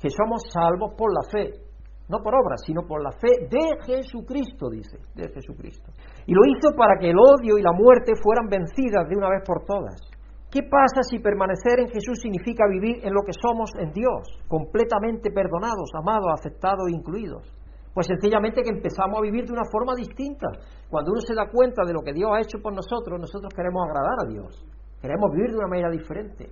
que somos salvos por la fe, no por obras, sino por la fe de Jesucristo, dice, de Jesucristo. Y lo hizo para que el odio y la muerte fueran vencidas de una vez por todas. ¿Qué pasa si permanecer en Jesús significa vivir en lo que somos en Dios, completamente perdonados, amados, aceptados e incluidos? Pues sencillamente que empezamos a vivir de una forma distinta. Cuando uno se da cuenta de lo que Dios ha hecho por nosotros, nosotros queremos agradar a Dios, queremos vivir de una manera diferente.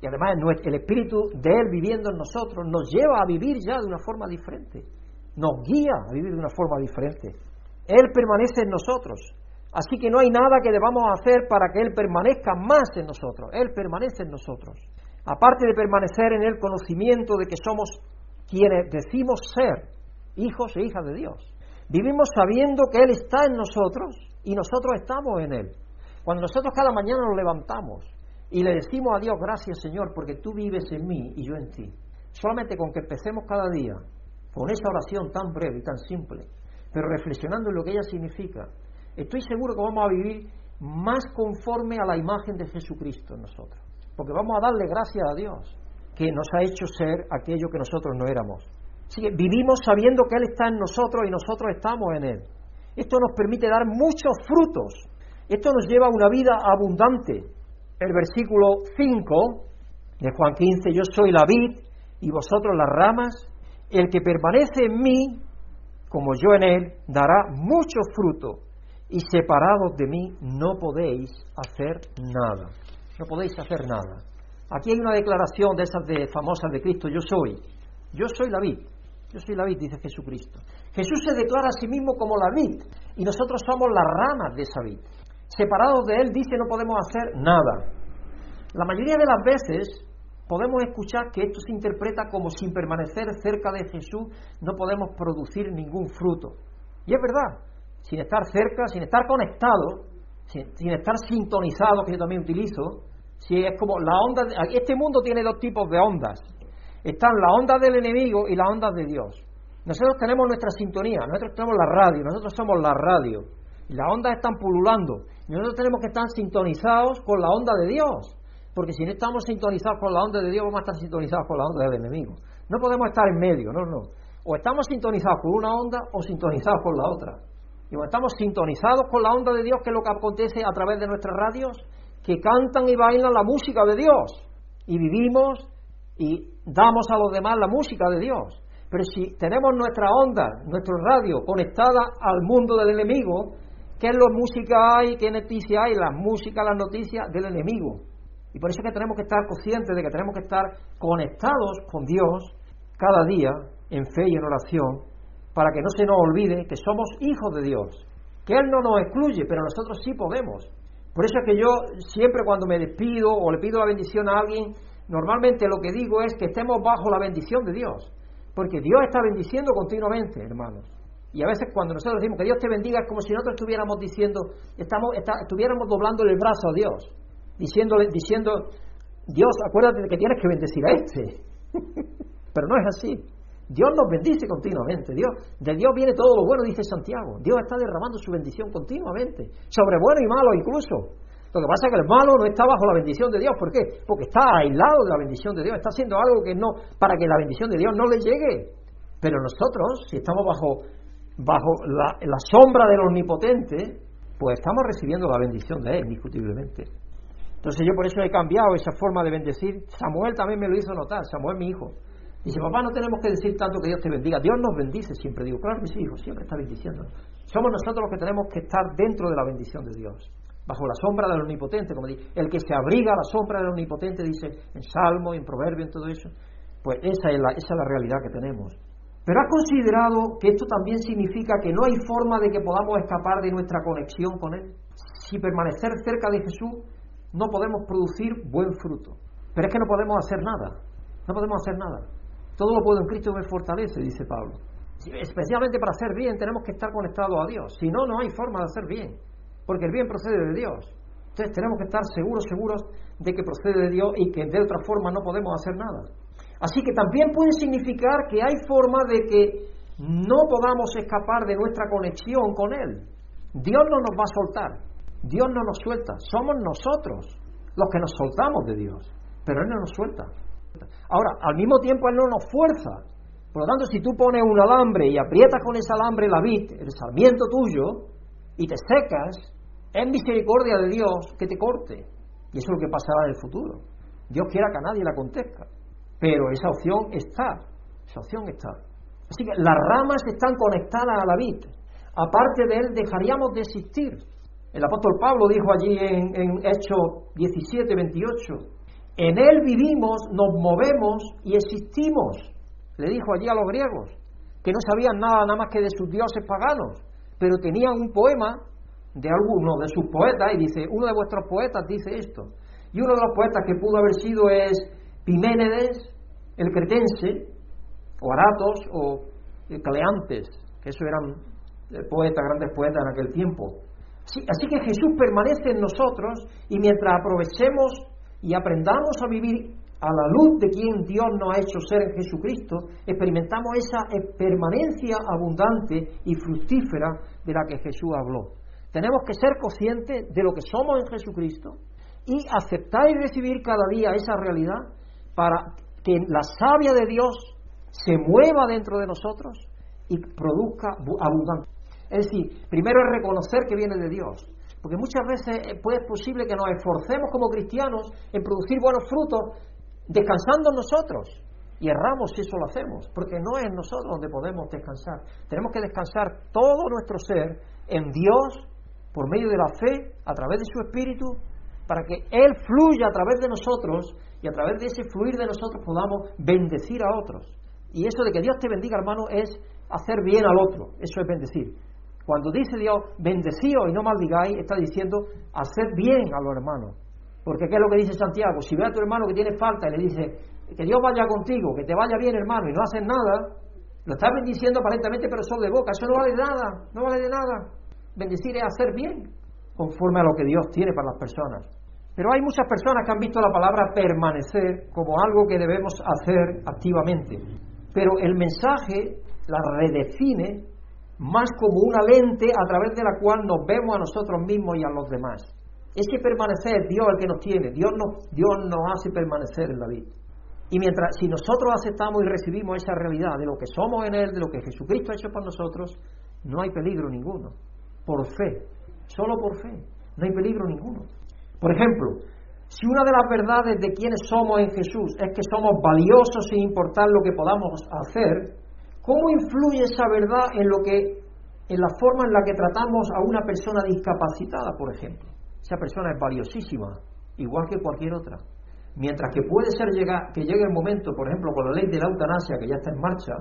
Y además el Espíritu de Él viviendo en nosotros nos lleva a vivir ya de una forma diferente, nos guía a vivir de una forma diferente. Él permanece en nosotros, Así que no hay nada que debamos hacer para que Él permanezca más en nosotros. Él permanece en nosotros. Aparte de permanecer en el conocimiento de que somos quienes decimos ser hijos e hijas de Dios. Vivimos sabiendo que Él está en nosotros y nosotros estamos en Él. Cuando nosotros cada mañana nos levantamos y le decimos a Dios, gracias Señor, porque tú vives en mí y yo en ti. Solamente con que empecemos cada día con esa oración tan breve y tan simple, pero reflexionando en lo que ella significa, estoy seguro que vamos a vivir más conforme a la imagen de Jesucristo en nosotros. Porque vamos a darle gracias a Dios que nos ha hecho ser aquello que nosotros no éramos. Así que vivimos sabiendo que Él está en nosotros y nosotros estamos en Él. Esto nos permite dar muchos frutos. Esto nos lleva a una vida abundante. El versículo 5 de Juan 15, yo soy la vid y vosotros las ramas. El que permanece en mí, como yo en Él, dará mucho fruto y separados de mí no podéis hacer nada. No podéis hacer nada. Aquí hay una declaración de esas de famosas de Cristo, yo soy. Yo soy la vid. Yo soy la vid, dice Jesucristo. Jesús se declara a sí mismo como la vid y nosotros somos las ramas de esa vid. Separados de él dice no podemos hacer nada. La mayoría de las veces podemos escuchar que esto se interpreta como sin permanecer cerca de Jesús no podemos producir ningún fruto. Y es verdad, sin estar cerca, sin estar conectado, sin, estar sintonizado, que yo también utilizo, si es como la onda, este mundo tiene dos tipos de ondas. Están las ondas del enemigo y las ondas de Dios. Nosotros tenemos nuestra sintonía, nosotros tenemos la radio, nosotros somos la radio. Y las ondas están pululando. Y nosotros tenemos que estar sintonizados con la onda de Dios. Porque si no estamos sintonizados con la onda de Dios, vamos a estar sintonizados con la onda del enemigo. No podemos estar en medio, no, no. O estamos sintonizados con una onda o sintonizados con la otra. Y estamos sintonizados con la onda de Dios, que es lo que acontece a través de nuestras radios, que cantan y bailan la música de Dios. Y vivimos y damos a los demás la música de Dios. Pero si tenemos nuestra onda, nuestra radio conectada al mundo del enemigo, ¿qué es lo música hay? ¿Qué noticias hay? Las músicas, las noticias del enemigo. Y por eso es que tenemos que estar conscientes de que tenemos que estar conectados con Dios cada día en fe y en oración para que no se nos olvide que somos hijos de Dios, que Él no nos excluye, pero nosotros sí podemos. Por eso es que yo siempre cuando me despido o le pido la bendición a alguien, normalmente lo que digo es que estemos bajo la bendición de Dios, porque Dios está bendiciendo continuamente, hermanos. Y a veces cuando nosotros decimos que Dios te bendiga es como si nosotros estuviéramos diciendo, estamos, estuviéramos doblando el brazo a Dios, diciéndole, diciendo, Dios, acuérdate de que tienes que bendecir a este. Pero no es así. Dios nos bendice continuamente. Dios, de Dios viene todo lo bueno, dice Santiago. Dios está derramando su bendición continuamente, sobre bueno y malo incluso. Lo que pasa es que el malo no está bajo la bendición de Dios. ¿Por qué? Porque está aislado de la bendición de Dios. Está haciendo algo que no, para que la bendición de Dios no le llegue. Pero nosotros, si estamos bajo bajo la, la sombra del omnipotente, pues estamos recibiendo la bendición de Él, indiscutiblemente. Entonces yo por eso he cambiado esa forma de bendecir. Samuel también me lo hizo notar, Samuel mi hijo. Dice, papá, no tenemos que decir tanto que Dios te bendiga. Dios nos bendice siempre. Digo, claro que sí, hijo, siempre está bendiciendo. Somos nosotros los que tenemos que estar dentro de la bendición de Dios, bajo la sombra del Omnipotente, como dice. El que se abriga a la sombra del Omnipotente, dice en Salmo, en Proverbio, en todo eso. Pues esa es la, esa es la realidad que tenemos. Pero has considerado que esto también significa que no hay forma de que podamos escapar de nuestra conexión con Él. Si permanecer cerca de Jesús no podemos producir buen fruto. Pero es que no podemos hacer nada. No podemos hacer nada. Todo lo puedo en Cristo me fortalece, dice Pablo. Especialmente para hacer bien tenemos que estar conectados a Dios. Si no, no hay forma de hacer bien. Porque el bien procede de Dios. Entonces tenemos que estar seguros, seguros de que procede de Dios y que de otra forma no podemos hacer nada. Así que también puede significar que hay forma de que no podamos escapar de nuestra conexión con Él. Dios no nos va a soltar. Dios no nos suelta, somos nosotros los que nos soltamos de Dios, pero Él no nos suelta. Ahora, al mismo tiempo Él no nos fuerza. Por lo tanto, si tú pones un alambre y aprietas con ese alambre la vid, el sarmiento tuyo, y te secas, es misericordia de Dios que te corte. Y eso es lo que pasará en el futuro. Dios quiera que a nadie la contesta. Pero esa opción está. Esa opción está. Así que las ramas están conectadas a la vid. Aparte de él, dejaríamos de existir. El apóstol Pablo dijo allí en, en Hechos 17, 28, en él vivimos, nos movemos y existimos. Le dijo allí a los griegos, que no sabían nada nada más que de sus dioses paganos, pero tenían un poema de alguno de sus poetas y dice, uno de vuestros poetas dice esto. Y uno de los poetas que pudo haber sido es Piménedes, el cretense, o Aratos, o Cleantes, que eso eran eh, poetas, grandes poetas en aquel tiempo así que Jesús permanece en nosotros y mientras aprovechemos y aprendamos a vivir a la luz de quien Dios nos ha hecho ser en Jesucristo, experimentamos esa permanencia abundante y fructífera de la que Jesús habló. Tenemos que ser conscientes de lo que somos en Jesucristo y aceptar y recibir cada día esa realidad para que la savia de Dios se mueva dentro de nosotros y produzca abundancia. Es decir, primero es reconocer que viene de Dios. Porque muchas veces eh, puede es posible que nos esforcemos como cristianos en producir buenos frutos descansando en nosotros. Y erramos si eso lo hacemos, porque no es en nosotros donde podemos descansar. Tenemos que descansar todo nuestro ser en Dios por medio de la fe, a través de su Espíritu, para que Él fluya a través de nosotros y a través de ese fluir de nosotros podamos bendecir a otros. Y eso de que Dios te bendiga, hermano, es hacer bien al otro. Eso es bendecir. Cuando dice Dios, bendecíos y no maldigáis, está diciendo, haced bien a los hermanos. Porque ¿qué es lo que dice Santiago? Si ve a tu hermano que tiene falta y le dice, que Dios vaya contigo, que te vaya bien hermano, y no haces nada, lo estás bendiciendo aparentemente, pero solo de boca. Eso no vale de nada, no vale de nada. Bendecir es hacer bien, conforme a lo que Dios tiene para las personas. Pero hay muchas personas que han visto la palabra permanecer como algo que debemos hacer activamente. Pero el mensaje la redefine más como una lente a través de la cual nos vemos a nosotros mismos y a los demás. Es que permanecer, Dios el que nos tiene, Dios nos, Dios nos hace permanecer en la vida. Y mientras, si nosotros aceptamos y recibimos esa realidad de lo que somos en Él, de lo que Jesucristo ha hecho por nosotros, no hay peligro ninguno. Por fe, solo por fe, no hay peligro ninguno. Por ejemplo, si una de las verdades de quienes somos en Jesús es que somos valiosos sin importar lo que podamos hacer, ¿Cómo influye esa verdad en lo que en la forma en la que tratamos a una persona discapacitada, por ejemplo? Esa persona es valiosísima, igual que cualquier otra. Mientras que puede ser llegar, que llegue el momento, por ejemplo, con la ley de la eutanasia que ya está en marcha,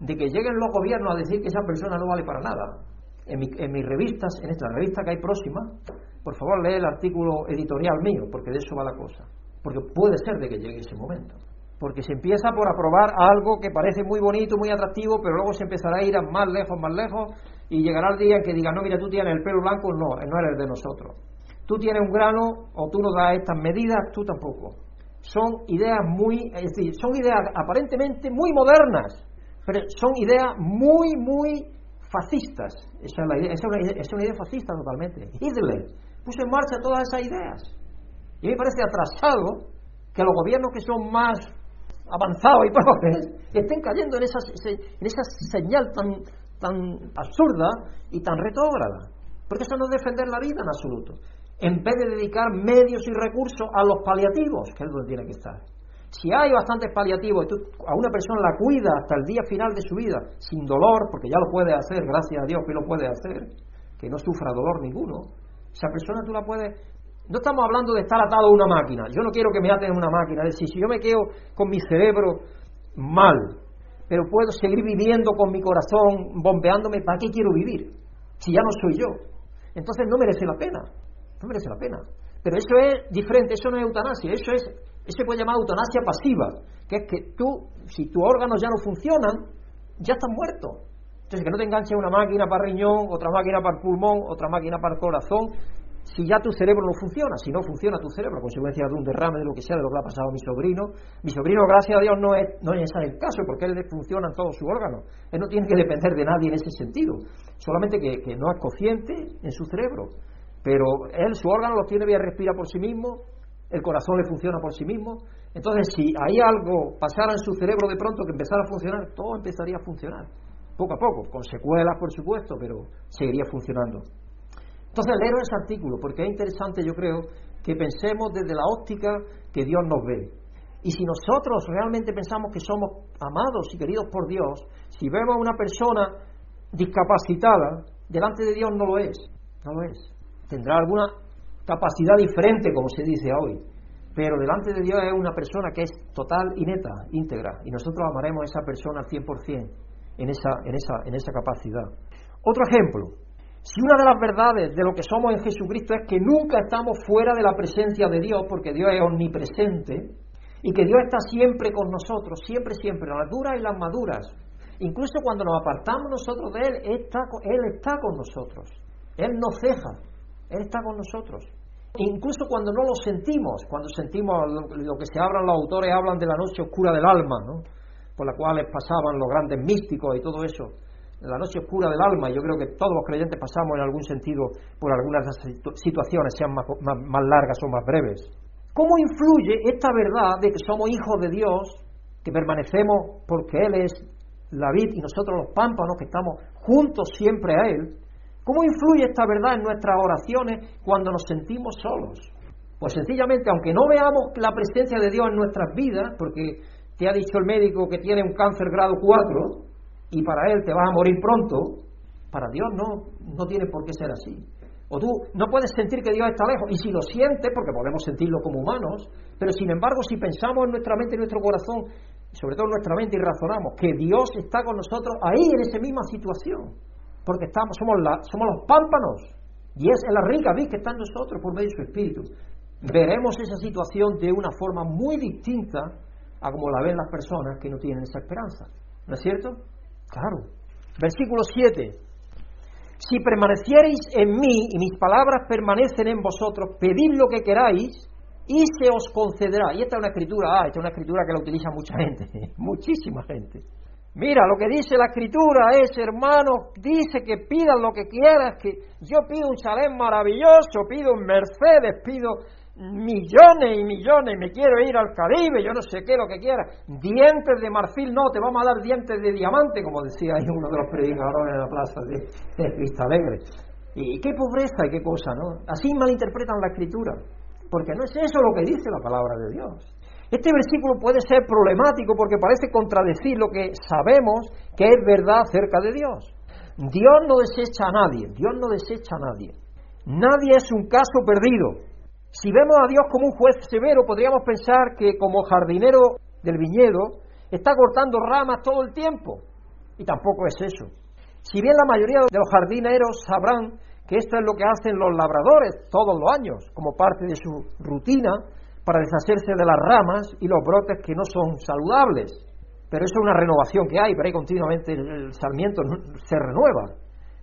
de que lleguen los gobiernos a decir que esa persona no vale para nada. En, en mis revistas, en esta revista que hay próxima, por favor lee el artículo editorial mío, porque de eso va la cosa. Porque puede ser de que llegue ese momento porque se empieza por aprobar algo que parece muy bonito, muy atractivo, pero luego se empezará a ir más lejos, más lejos, y llegará el día en que diga, no, mira, tú tienes el pelo blanco, no, no eres de nosotros. Tú tienes un grano, o tú no das estas medidas, tú tampoco. Son ideas muy, es decir, son ideas aparentemente muy modernas, pero son ideas muy, muy fascistas. Esa es, la idea, es, una, es una idea fascista totalmente. Hitler puso en marcha todas esas ideas. Y a me parece atrasado que los gobiernos que son más avanzados y progres estén cayendo en esa, en esa señal tan, tan absurda y tan retrógrada. Porque eso no es defender la vida en absoluto. En vez de dedicar medios y recursos a los paliativos, que es donde tiene que estar. Si hay bastantes paliativos y tú a una persona la cuida hasta el día final de su vida, sin dolor, porque ya lo puede hacer, gracias a Dios que lo puede hacer, que no sufra dolor ninguno, esa persona tú la puedes no estamos hablando de estar atado a una máquina. Yo no quiero que me aten a una máquina. Es decir, si yo me quedo con mi cerebro mal, pero puedo seguir viviendo con mi corazón bombeándome, ¿para qué quiero vivir? Si ya no soy yo. Entonces no merece la pena. No merece la pena. Pero eso es diferente, eso no es eutanasia, eso es, eso se puede llamar eutanasia pasiva, que es que tú, si tus órganos ya no funcionan, ya estás muerto. Entonces que no te enganches una máquina para riñón, otra máquina para pulmón, otra máquina para el corazón, si ya tu cerebro no funciona, si no funciona tu cerebro a consecuencia de un derrame, de lo que sea, de lo que le ha pasado a mi sobrino, mi sobrino, gracias a Dios, no es, no es el caso, porque él funciona en todos sus órganos. Él no tiene que depender de nadie en ese sentido, solamente que, no es consciente en su cerebro. Pero él, su órgano los tiene bien, respira por sí mismo, el corazón le funciona por sí mismo. Entonces, si hay algo pasara en su cerebro de pronto que empezara a funcionar, todo empezaría a funcionar, poco a poco, con secuelas, por supuesto, pero seguiría funcionando. Entonces leo ese artículo porque es interesante, yo creo, que pensemos desde la óptica que Dios nos ve. Y si nosotros realmente pensamos que somos amados y queridos por Dios, si vemos a una persona discapacitada, delante de Dios no lo es, no lo es. Tendrá alguna capacidad diferente, como se dice hoy, pero delante de Dios es una persona que es total y neta, íntegra, y nosotros amaremos a esa persona al 100% en esa, en esa, en esa capacidad. Otro ejemplo, si una de las verdades de lo que somos en Jesucristo es que nunca estamos fuera de la presencia de Dios, porque Dios es omnipresente, y que Dios está siempre con nosotros, siempre, siempre, las duras y las maduras. Incluso cuando nos apartamos nosotros de Él, Él está, con nosotros. Él no ceja, Él está con nosotros. Incluso cuando no lo sentimos, cuando sentimos lo, que se hablan los autores, hablan de la noche oscura del alma, ¿no? por la cual pasaban los grandes místicos y todo eso la noche oscura del alma, y yo creo que todos los creyentes pasamos en algún sentido por algunas de esas situaciones, sean más, largas o más breves. ¿Cómo influye esta verdad de que somos hijos de Dios, que permanecemos porque Él es la vid y nosotros los pámpanos, que estamos juntos siempre a Él? ¿Cómo influye esta verdad en nuestras oraciones cuando nos sentimos solos? Pues sencillamente, aunque no veamos la presencia de Dios en nuestras vidas, porque te ha dicho el médico que tiene un cáncer grado 4, y para él te vas a morir pronto, para Dios no, no tiene por qué ser así. O tú no puedes sentir que Dios está lejos, y si lo sientes, porque podemos sentirlo como humanos, pero sin embargo si pensamos en nuestra mente y nuestro corazón, sobre todo en nuestra mente y razonamos que Dios está con nosotros ahí en esa misma situación, porque estamos, somos, la, somos los pámpanos, y es la rica vid que está en nosotros por medio de su Espíritu, veremos esa situación de una forma muy distinta a como la ven las personas que no tienen esa esperanza. ¿No es cierto? Claro. Versículo 7. Si permaneciereis en mí y mis palabras permanecen en vosotros, pedid lo que queráis y se os concederá. Y esta es una escritura, ah, esta es una escritura que la utiliza mucha gente, muchísima gente. Mira, lo que dice la escritura es, hermano, dice que pidan lo que quieras, que yo pido un chalet maravilloso, pido un Mercedes, pido millones y millones, me quiero ir al Caribe, yo no sé qué, lo que quiera. Dientes de marfil, no, te vamos a dar dientes de diamante, como decía ahí uno de los predicadores en la plaza de, de Vista Alegre. Y qué pobreza y qué cosa, ¿no? Así malinterpretan la escritura, porque no es eso lo que dice la palabra de Dios. Este versículo puede ser problemático porque parece contradecir lo que sabemos que es verdad acerca de Dios. Dios no desecha a nadie, Dios no desecha a nadie. Nadie es un caso perdido. Si vemos a Dios como un juez severo, podríamos pensar que como jardinero del viñedo está cortando ramas todo el tiempo. Y tampoco es eso. Si bien la mayoría de los jardineros sabrán que esto es lo que hacen los labradores todos los años, como parte de su rutina para deshacerse de las ramas y los brotes que no son saludables. Pero eso es una renovación que hay, pero ahí continuamente el sarmiento se renueva.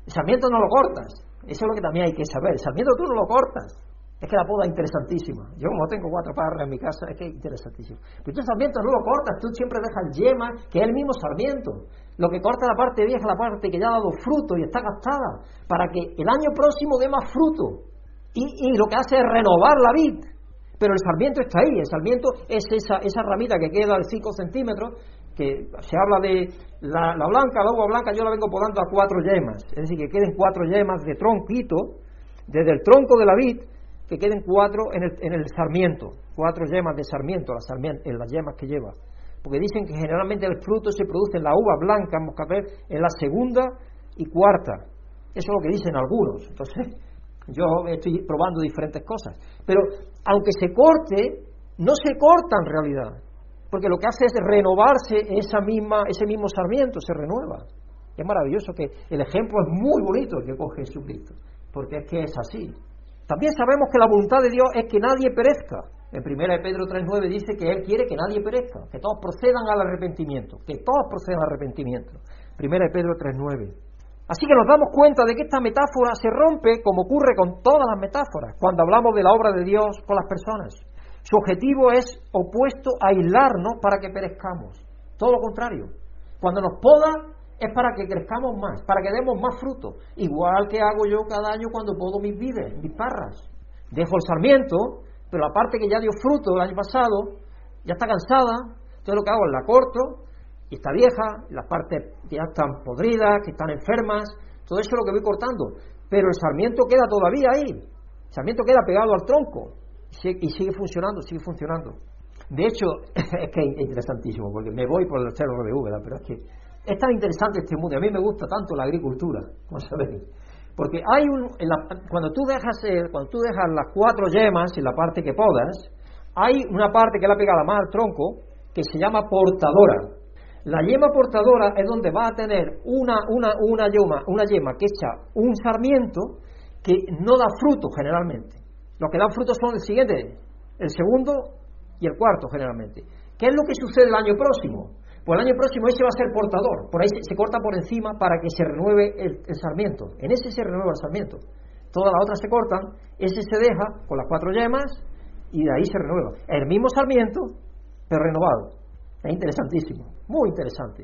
El sarmiento no lo cortas, eso es lo que también hay que saber. El sarmiento tú no lo cortas, es que la poda es interesantísima. Yo como tengo cuatro parras en mi casa, es que es interesantísimo. Pero tú el sarmiento no lo cortas, tú siempre dejas el yema, que es el mismo sarmiento. Lo que corta la parte vieja, la parte que ya ha dado fruto y está gastada, para que el año próximo dé más fruto. Y, y lo que hace es renovar la vid. Pero el sarmiento está ahí, el sarmiento es esa, esa ramita que queda de 5 centímetros, que se habla de la, blanca, la uva blanca, yo la vengo podando a cuatro yemas, es decir, que queden cuatro yemas de tronquito, desde el tronco de la vid, que queden cuatro en el, en el sarmiento, cuatro yemas de sarmiento, en las yemas que lleva. Porque dicen que generalmente el fruto se produce en la uva blanca, ver en la segunda y cuarta. Eso es lo que dicen algunos. Entonces, yo estoy probando diferentes cosas. Pero aunque se corte, no se corta en realidad porque lo que hace es renovarse esa misma, ese mismo sarmiento, se renueva. Es maravilloso que el ejemplo es muy bonito que coge Jesucristo, porque es que es así. También sabemos que la voluntad de Dios es que nadie perezca. En 1 Pedro 3.9 dice que Él quiere que nadie perezca, que todos procedan al arrepentimiento, que todos procedan al arrepentimiento. 1 Pedro 3.9. Así que nos damos cuenta de que esta metáfora se rompe como ocurre con todas las metáforas, cuando hablamos de la obra de Dios con las personas. Su objetivo es opuesto a aislarnos para que perezcamos. Todo lo contrario. Cuando nos poda es para que crezcamos más, para que demos más fruto. Igual que hago yo cada año cuando podo mis vides, mis parras. Dejo el sarmiento, pero la parte que ya dio fruto el año pasado ya está cansada. Entonces lo que hago es la corto y está vieja, las partes ya están podridas, que están enfermas, todo eso es lo que voy cortando. Pero el sarmiento queda todavía ahí. El sarmiento queda pegado al tronco y sigue funcionando, sigue funcionando. De hecho, es que es interesantísimo, porque me voy por el de Úbeda, pero es que es tan interesante este mundo, a mí me gusta tanto la agricultura, como sabéis, porque hay un, cuando, tú dejas, cuando tú dejas las cuatro yemas en la parte que podas, hay una parte que la pegada más al tronco, que se llama portadora. La yema portadora es donde va a tener una, una, una, yema, una yema que echa un sarmiento que no da fruto generalmente. Los que dan frutos son el siguiente, el segundo y el cuarto generalmente. ¿Qué es lo que sucede el año próximo? Pues el año próximo ese va a ser portador, por ahí se, corta por encima para que se renueve el, sarmiento. En ese se renueva el sarmiento. Todas las otras se cortan, ese se deja con las cuatro yemas y de ahí se renueva. El mismo sarmiento, pero renovado. Es interesantísimo, muy interesante.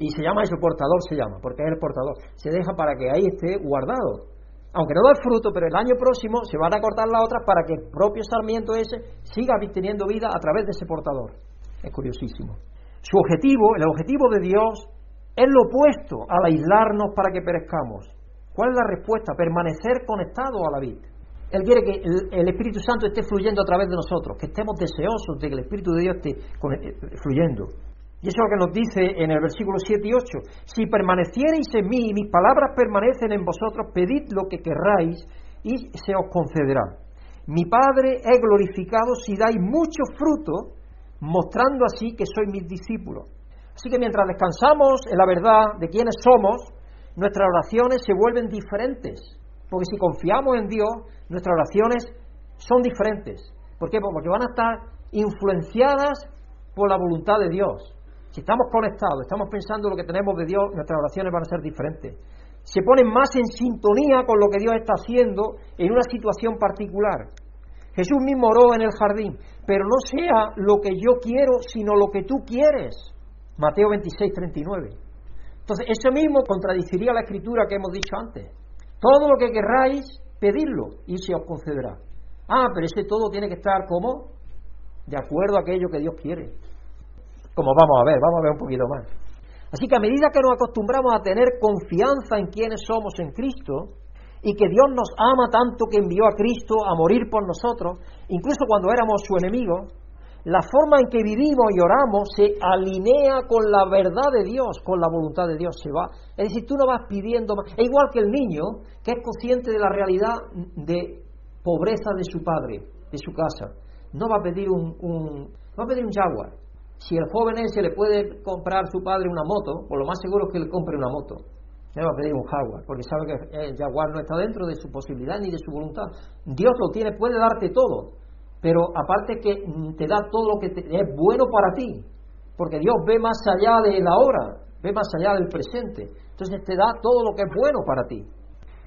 Y se llama eso portador, se llama, porque es el portador. Se deja para que ahí esté guardado aunque no da fruto, pero el año próximo se van a cortar las otras para que el propio sarmiento ese siga teniendo vida a través de ese portador. Es curiosísimo. Su objetivo, el objetivo de Dios, es lo opuesto al aislarnos para que perezcamos. ¿Cuál es la respuesta? Permanecer conectados a la vida. Él quiere que el, Espíritu Santo esté fluyendo a través de nosotros, que estemos deseosos de que el Espíritu de Dios esté eh, fluyendo. Y eso es lo que nos dice en el versículo 7 y 8. Si permaneciereis en mí y mis palabras permanecen en vosotros, pedid lo que querráis y se os concederá. Mi Padre es glorificado si dais mucho fruto, mostrando así que sois mis discípulos. Así que mientras descansamos en la verdad de quiénes somos, nuestras oraciones se vuelven diferentes. Porque si confiamos en Dios, nuestras oraciones son diferentes. ¿Por qué? Porque van a estar influenciadas por la voluntad de Dios. Si estamos conectados, estamos pensando en lo que tenemos de Dios, nuestras oraciones van a ser diferentes. Se ponen más en sintonía con lo que Dios está haciendo en una situación particular. Jesús mismo oró en el jardín, pero no sea lo que yo quiero, sino lo que tú quieres. Mateo 26, 39. Entonces, eso mismo contradiciría la escritura que hemos dicho antes. Todo lo que querráis, pedidlo y se os concederá. Ah, pero ese todo tiene que estar como de acuerdo a aquello que Dios quiere como vamos a ver, vamos a ver un poquito más. Así que a medida que nos acostumbramos a tener confianza en quienes somos en Cristo y que Dios nos ama tanto que envió a Cristo a morir por nosotros, incluso cuando éramos su enemigo, la forma en que vivimos y oramos se alinea con la verdad de Dios, con la voluntad de Dios, se va. Es decir, tú no vas pidiendo más. Es igual que el niño que es consciente de la realidad de pobreza de su padre, de su casa. No va a pedir un, un va a pedir un jaguar, si el joven ese le puede comprar su padre una moto, por lo más seguro es que le compre una moto. Le va a pedir un Jaguar, porque sabe que el Jaguar no está dentro de su posibilidad ni de su voluntad. Dios lo tiene, puede darte todo, pero aparte que te da todo lo que es bueno para ti, porque Dios ve más allá de la hora, ve más allá del presente. Entonces te da todo lo que es bueno para ti.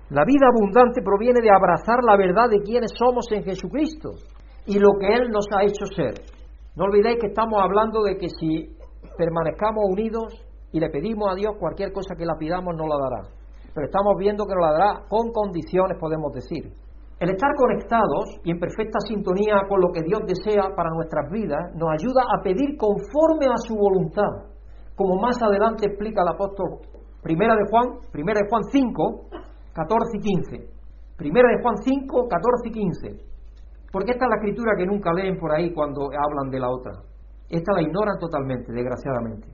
La vida abundante proviene de abrazar la verdad de quienes somos en Jesucristo y lo que Él nos ha hecho ser. No olvidéis que estamos hablando de que si permanezcamos unidos y le pedimos a Dios cualquier cosa que la pidamos, no la dará. Pero estamos viendo que nos la dará con condiciones, podemos decir. El estar conectados y en perfecta sintonía con lo que Dios desea para nuestras vidas nos ayuda a pedir conforme a su voluntad, como más adelante explica el apóstol Primera de Juan, Primera de Juan 5, 14 y 15. Primera de Juan 5, 14 y 15. Porque esta es la escritura que nunca leen por ahí cuando hablan de la otra. Esta la ignoran totalmente, desgraciadamente.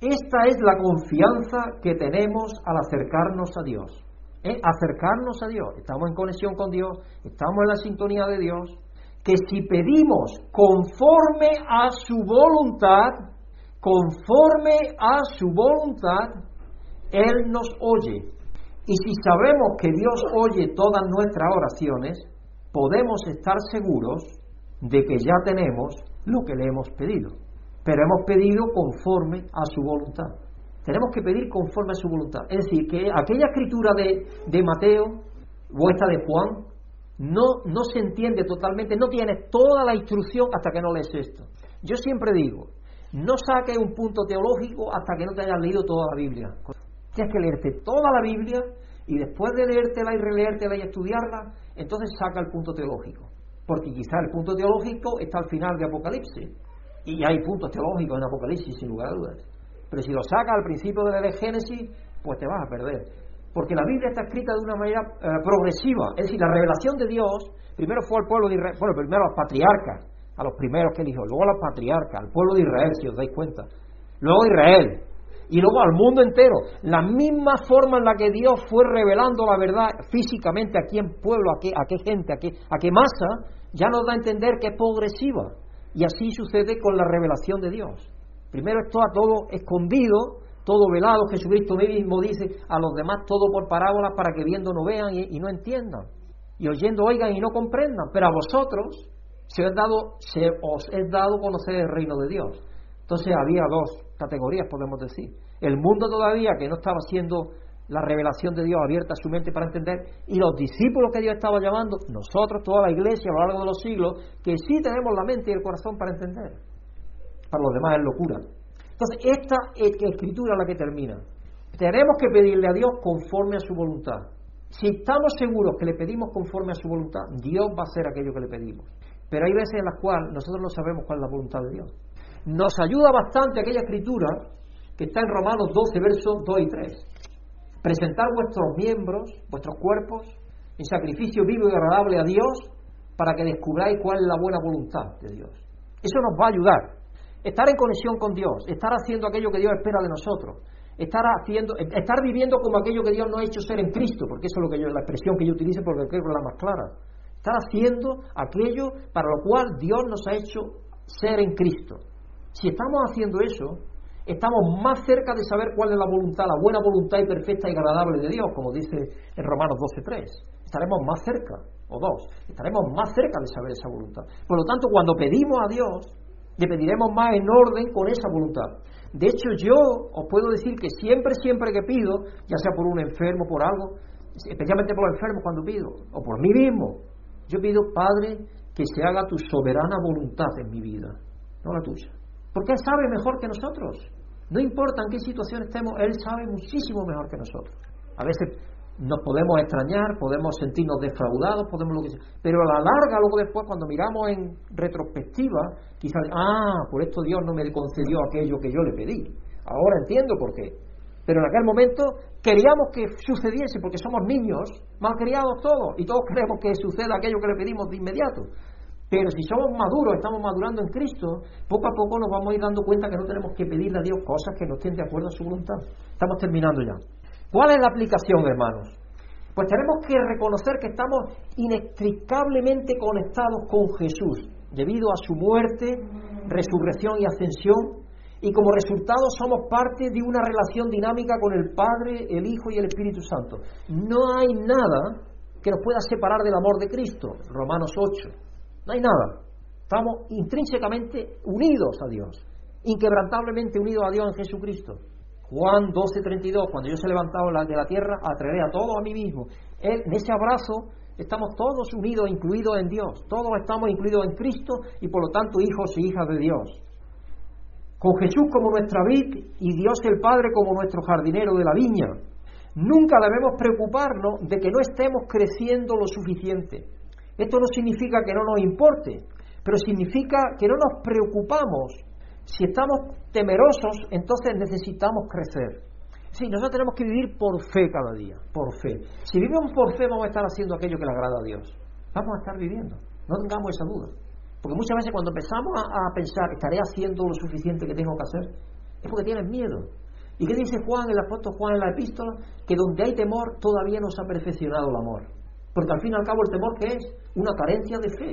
Esta es la confianza que tenemos al acercarnos a Dios. ¿eh? Acercarnos a Dios. Estamos en conexión con Dios, estamos en la sintonía de Dios. Que si pedimos conforme a su voluntad, conforme a su voluntad, Él nos oye. Y si sabemos que Dios oye todas nuestras oraciones, podemos estar seguros de que ya tenemos lo que le hemos pedido. Pero hemos pedido conforme a su voluntad. Tenemos que pedir conforme a su voluntad. Es decir, que aquella escritura de, de Mateo o esta de Juan no, no se entiende totalmente, no tienes toda la instrucción hasta que no lees esto. Yo siempre digo, no saques un punto teológico hasta que no te hayas leído toda la Biblia. Tienes que leerte toda la Biblia y después de leértela y releértela y estudiarla, entonces saca el punto teológico. Porque quizá el punto teológico está al final de Apocalipsis. Y hay puntos teológicos en Apocalipsis, sin lugar a dudas. Pero si lo sacas al principio de la Génesis, pues te vas a perder. Porque la Biblia está escrita de una manera eh, progresiva. Es decir, la revelación de Dios, primero fue al pueblo de Israel, bueno, primero a los patriarcas, a los primeros que eligió, luego a los patriarcas, al pueblo de Israel, si os dais cuenta. Luego a Israel, y luego al mundo entero. La misma forma en la que Dios fue revelando la verdad físicamente a quién pueblo, a qué, a qué gente, a qué, a qué masa, ya nos da a entender que es progresiva. Y así sucede con la revelación de Dios. Primero está todo escondido, todo velado. Jesucristo mismo dice a los demás todo por parábolas para que viendo no vean y, no entiendan. Y oyendo oigan y no comprendan. Pero a vosotros se os, dado, se os es dado conocer el reino de Dios. Entonces había dos categorías, podemos decir. El mundo todavía que no estaba haciendo la revelación de Dios abierta a su mente para entender, y los discípulos que Dios estaba llamando, nosotros, toda la iglesia a lo largo de los siglos, que sí tenemos la mente y el corazón para entender. Para los demás es locura. Entonces, esta escritura es la que termina. Tenemos que pedirle a Dios conforme a su voluntad. Si estamos seguros que le pedimos conforme a su voluntad, Dios va a hacer aquello que le pedimos. Pero hay veces en las cuales nosotros no sabemos cuál es la voluntad de Dios. Nos ayuda bastante aquella escritura que está en Romanos 12, versos 2 y 3. Presentar vuestros miembros, vuestros cuerpos, en sacrificio vivo y agradable a Dios para que descubráis cuál es la buena voluntad de Dios. Eso nos va a ayudar. Estar en conexión con Dios, estar haciendo aquello que Dios espera de nosotros, estar haciendo, estar viviendo como aquello que Dios nos ha hecho ser en Cristo, porque eso es lo que yo, la expresión que yo utilizo porque creo que es la más clara. Estar haciendo aquello para lo cual Dios nos ha hecho ser en Cristo. Si estamos haciendo eso, estamos más cerca de saber cuál es la voluntad, la buena voluntad y perfecta y agradable de Dios, como dice en Romanos 12.3. Estaremos más cerca, o dos, estaremos más cerca de saber esa voluntad. Por lo tanto, cuando pedimos a Dios, le pediremos más en orden con esa voluntad. De hecho, yo os puedo decir que siempre, siempre que pido, ya sea por un enfermo, por algo, especialmente por los enfermos cuando pido, o por mí mismo, yo pido, Padre, que se haga tu soberana voluntad en mi vida, no la tuya. Porque Él sabe mejor que nosotros. No importa en qué situación estemos, Él sabe muchísimo mejor que nosotros. A veces nos podemos extrañar, podemos sentirnos defraudados, podemos lo que sea. Pero a la larga, luego después, cuando miramos en retrospectiva, quizás, ah, por esto Dios no me concedió aquello que yo le pedí. Ahora entiendo por qué. Pero en aquel momento queríamos que sucediese, porque somos niños, mal criados todos, y todos queremos que suceda aquello que le pedimos de inmediato. Pero si somos maduros, estamos madurando en Cristo, poco a poco nos vamos a ir dando cuenta que no tenemos que pedirle a Dios cosas que no estén de acuerdo a su voluntad. Estamos terminando ya. ¿Cuál es la aplicación, hermanos? Pues tenemos que reconocer que estamos inextricablemente conectados con Jesús, debido a su muerte, resurrección y ascensión, y como resultado somos parte de una relación dinámica con el Padre, el Hijo y el Espíritu Santo. No hay nada que nos pueda separar del amor de Cristo, Romanos 8. No hay nada. Estamos intrínsecamente unidos a Dios, inquebrantablemente unidos a Dios en Jesucristo. Juan 12:32, cuando yo se he levantado de la tierra, atraeré a todos a mí mismo. en ese abrazo estamos todos unidos, incluidos en Dios. Todos estamos incluidos en Cristo y por lo tanto hijos y hijas de Dios. Con Jesús como nuestra vid y Dios el Padre como nuestro jardinero de la viña. Nunca debemos preocuparnos de que no estemos creciendo lo suficiente. Esto no significa que no nos importe, pero significa que no nos preocupamos Si estamos temerosos, entonces necesitamos crecer. Sí, nosotros tenemos que vivir por fe cada día, por fe. Si vivimos por fe, vamos a estar haciendo aquello que le agrada a Dios. Vamos a estar viviendo. No tengamos esa duda. Porque muchas veces cuando empezamos a, pensar, ¿estaré haciendo lo suficiente que tengo que hacer? Es porque tienes miedo. ¿Y qué dice Juan, el apóstol Juan en la epístola? Que donde hay temor todavía no se ha perfeccionado el amor. Porque al fin y al cabo el temor ¿qué es? Una carencia de fe.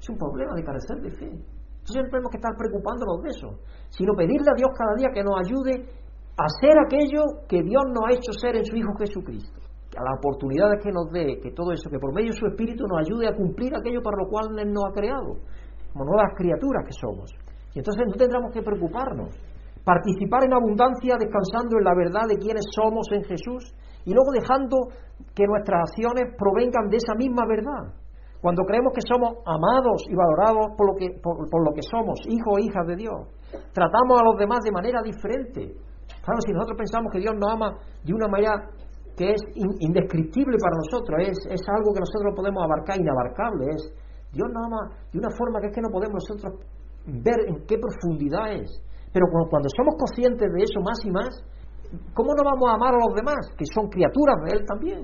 Es un problema de carecer de fe. Entonces no tenemos que estar preocupándonos de eso, sino pedirle a Dios cada día que nos ayude a ser aquello que Dios nos ha hecho ser en su Hijo Jesucristo. A las oportunidades que nos dé, que todo eso, que por medio de su Espíritu nos ayude a cumplir aquello para lo cual Él nos ha creado, como nuevas criaturas que somos. Y entonces no tendremos que preocuparnos. Participar en abundancia descansando en la verdad de quienes somos en Jesús y luego dejando que nuestras acciones provengan de esa misma verdad. Cuando creemos que somos amados y valorados por lo que, por, lo que somos, hijos o hijas de Dios, tratamos a los demás de manera diferente. Claro, si nosotros pensamos que Dios nos ama de una manera que es indescriptible para nosotros, es, es algo que nosotros podemos abarcar, inabarcable, es Dios nos ama de una forma que es que no podemos nosotros ver en qué profundidad es. Pero cuando, cuando somos conscientes de eso más y más, ¿cómo no vamos a amar a los demás, que son criaturas de Él también?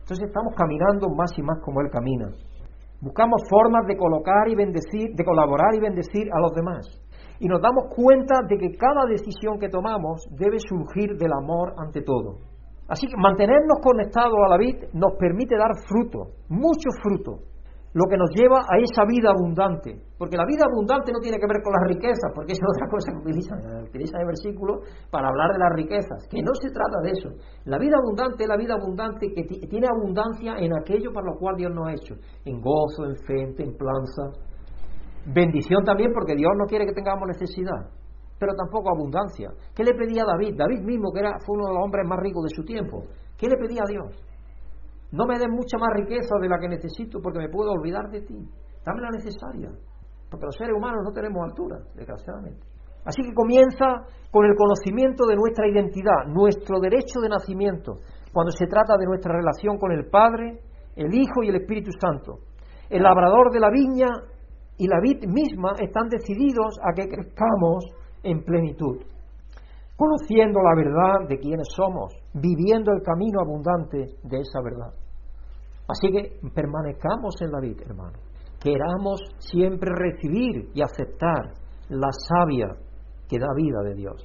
Entonces estamos caminando más y más como Él camina. Buscamos formas de colocar y bendecir, de colaborar y bendecir a los demás. Y nos damos cuenta de que cada decisión que tomamos debe surgir del amor ante todo. Así que mantenernos conectados a la vid nos permite dar fruto, mucho fruto, lo que nos lleva a esa vida abundante. Porque la vida abundante no tiene que ver con las riquezas, porque es otra cosa que utilizan, utilizan el versículo para hablar de las riquezas, que no se trata de eso. La vida abundante es la vida abundante que tiene abundancia en aquello para lo cual Dios nos ha hecho, en gozo, en fe, en templanza. Bendición también porque Dios no quiere que tengamos necesidad, pero tampoco abundancia. ¿Qué le pedía a David? David mismo, que era, fue uno de los hombres más ricos de su tiempo. ¿Qué le pedía a Dios? No me des mucha más riqueza de la que necesito porque me puedo olvidar de ti. Dame la necesaria. Porque los seres humanos no tenemos altura, desgraciadamente. Así que comienza con el conocimiento de nuestra identidad, nuestro derecho de nacimiento, cuando se trata de nuestra relación con el Padre, el Hijo y el Espíritu Santo. El labrador de la viña y la vid misma están decididos a que crezcamos en plenitud, conociendo la verdad de quiénes somos, viviendo el camino abundante de esa verdad. Así que permanezcamos en la vida, hermano. Queramos siempre recibir y aceptar la savia que da vida de Dios.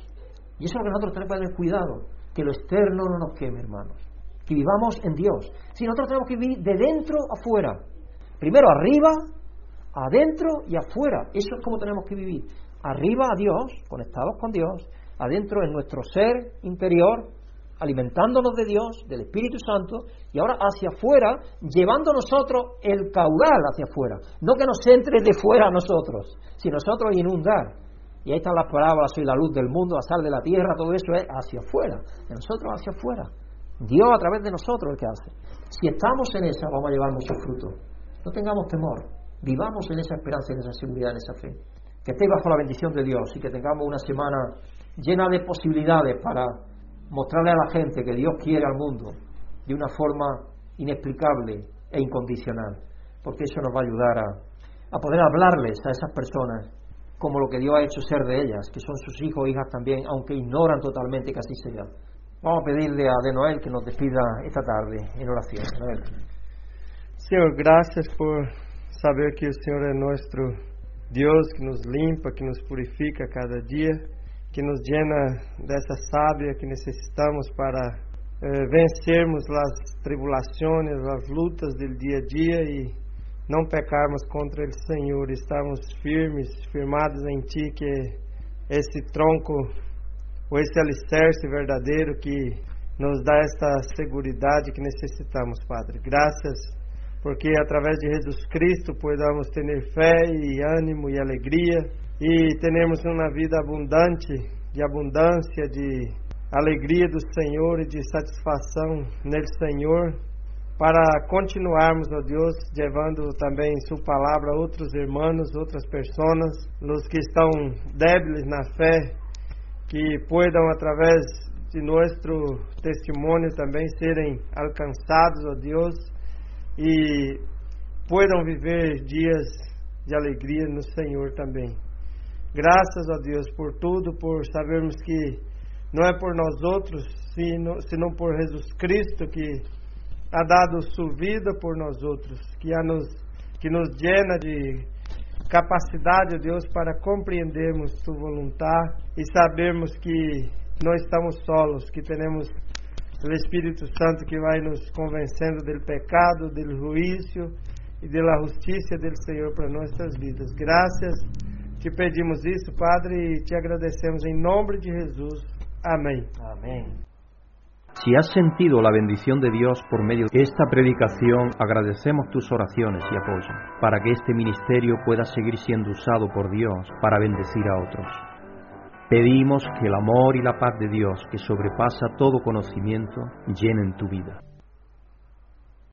Y eso es lo que nosotros tenemos que tener cuidado, que lo externo no nos queme, hermanos. Que vivamos en Dios. Si nosotros tenemos que vivir de dentro afuera. Primero arriba, adentro y afuera. Eso es como tenemos que vivir. Arriba a Dios, conectados con Dios. Adentro en nuestro ser interior, alimentándonos de Dios, del Espíritu Santo, y ahora hacia afuera, llevando nosotros el caudal hacia afuera. No que nos entre de fuera a nosotros, sino nosotros inundar. Y ahí están las parábolas, soy la luz del mundo, la sal de la tierra, todo eso es hacia afuera, de nosotros hacia afuera. Dios a través de nosotros el que hace. Si estamos en esa, vamos a llevar mucho fruto. No tengamos temor, vivamos en esa esperanza, en esa seguridad, en esa fe. Que estéis bajo la bendición de Dios y que tengamos una semana llena de posibilidades para mostrarle a la gente que Dios quiere al mundo de una forma inexplicable e incondicional, porque eso nos va a ayudar a, a poder hablarles a esas personas como lo que Dios ha hecho ser de ellas, que son sus hijos e hijas también, aunque ignoran totalmente que así sea. Vamos a pedirle a De Noel que nos despida esta tarde en oración. Noel. Señor, gracias por saber que el Señor es nuestro Dios, que nos limpa, que nos purifica cada día que nos llena dessa sábia que necessitamos para eh, vencermos as tribulações, as lutas do dia a dia e não pecarmos contra o Senhor, estarmos firmes, firmados em Ti, que esse tronco, ou esse alicerce verdadeiro que nos dá esta segurança que necessitamos, Padre. Graças, porque através de Jesus Cristo podamos ter fé e ânimo e alegria e teremos uma vida abundante, de abundância, de alegria do Senhor e de satisfação nele Senhor, para continuarmos, ó Deus, levando também Sua palavra a outros irmãos, outras pessoas, os que estão débiles na fé, que puedan através de nosso testemunho também serem alcançados, ó Deus, e puedan viver dias de alegria no Senhor também. Graças a Deus por tudo, por sabermos que não é por nós outros, sino por Jesus Cristo que ha dado sua vida por nós outros, que, ha nos, que nos llena de capacidade, Deus, para compreendermos Tua vontade e sabermos que não estamos solos, que temos o Espírito Santo que vai nos convencendo do pecado, do juízo e da justiça do Senhor para nossas vidas. Graças, te pedimos isso, Padre, e te agradecemos em nome de Jesus. Amém. Amén. Si has sentido la bendición de Dios por medio de esta predicación, agradecemos tus oraciones y apoyo para que este ministerio pueda seguir siendo usado por Dios para bendecir a otros. Pedimos que el amor y la paz de Dios, que sobrepasa todo conocimiento, llenen tu vida.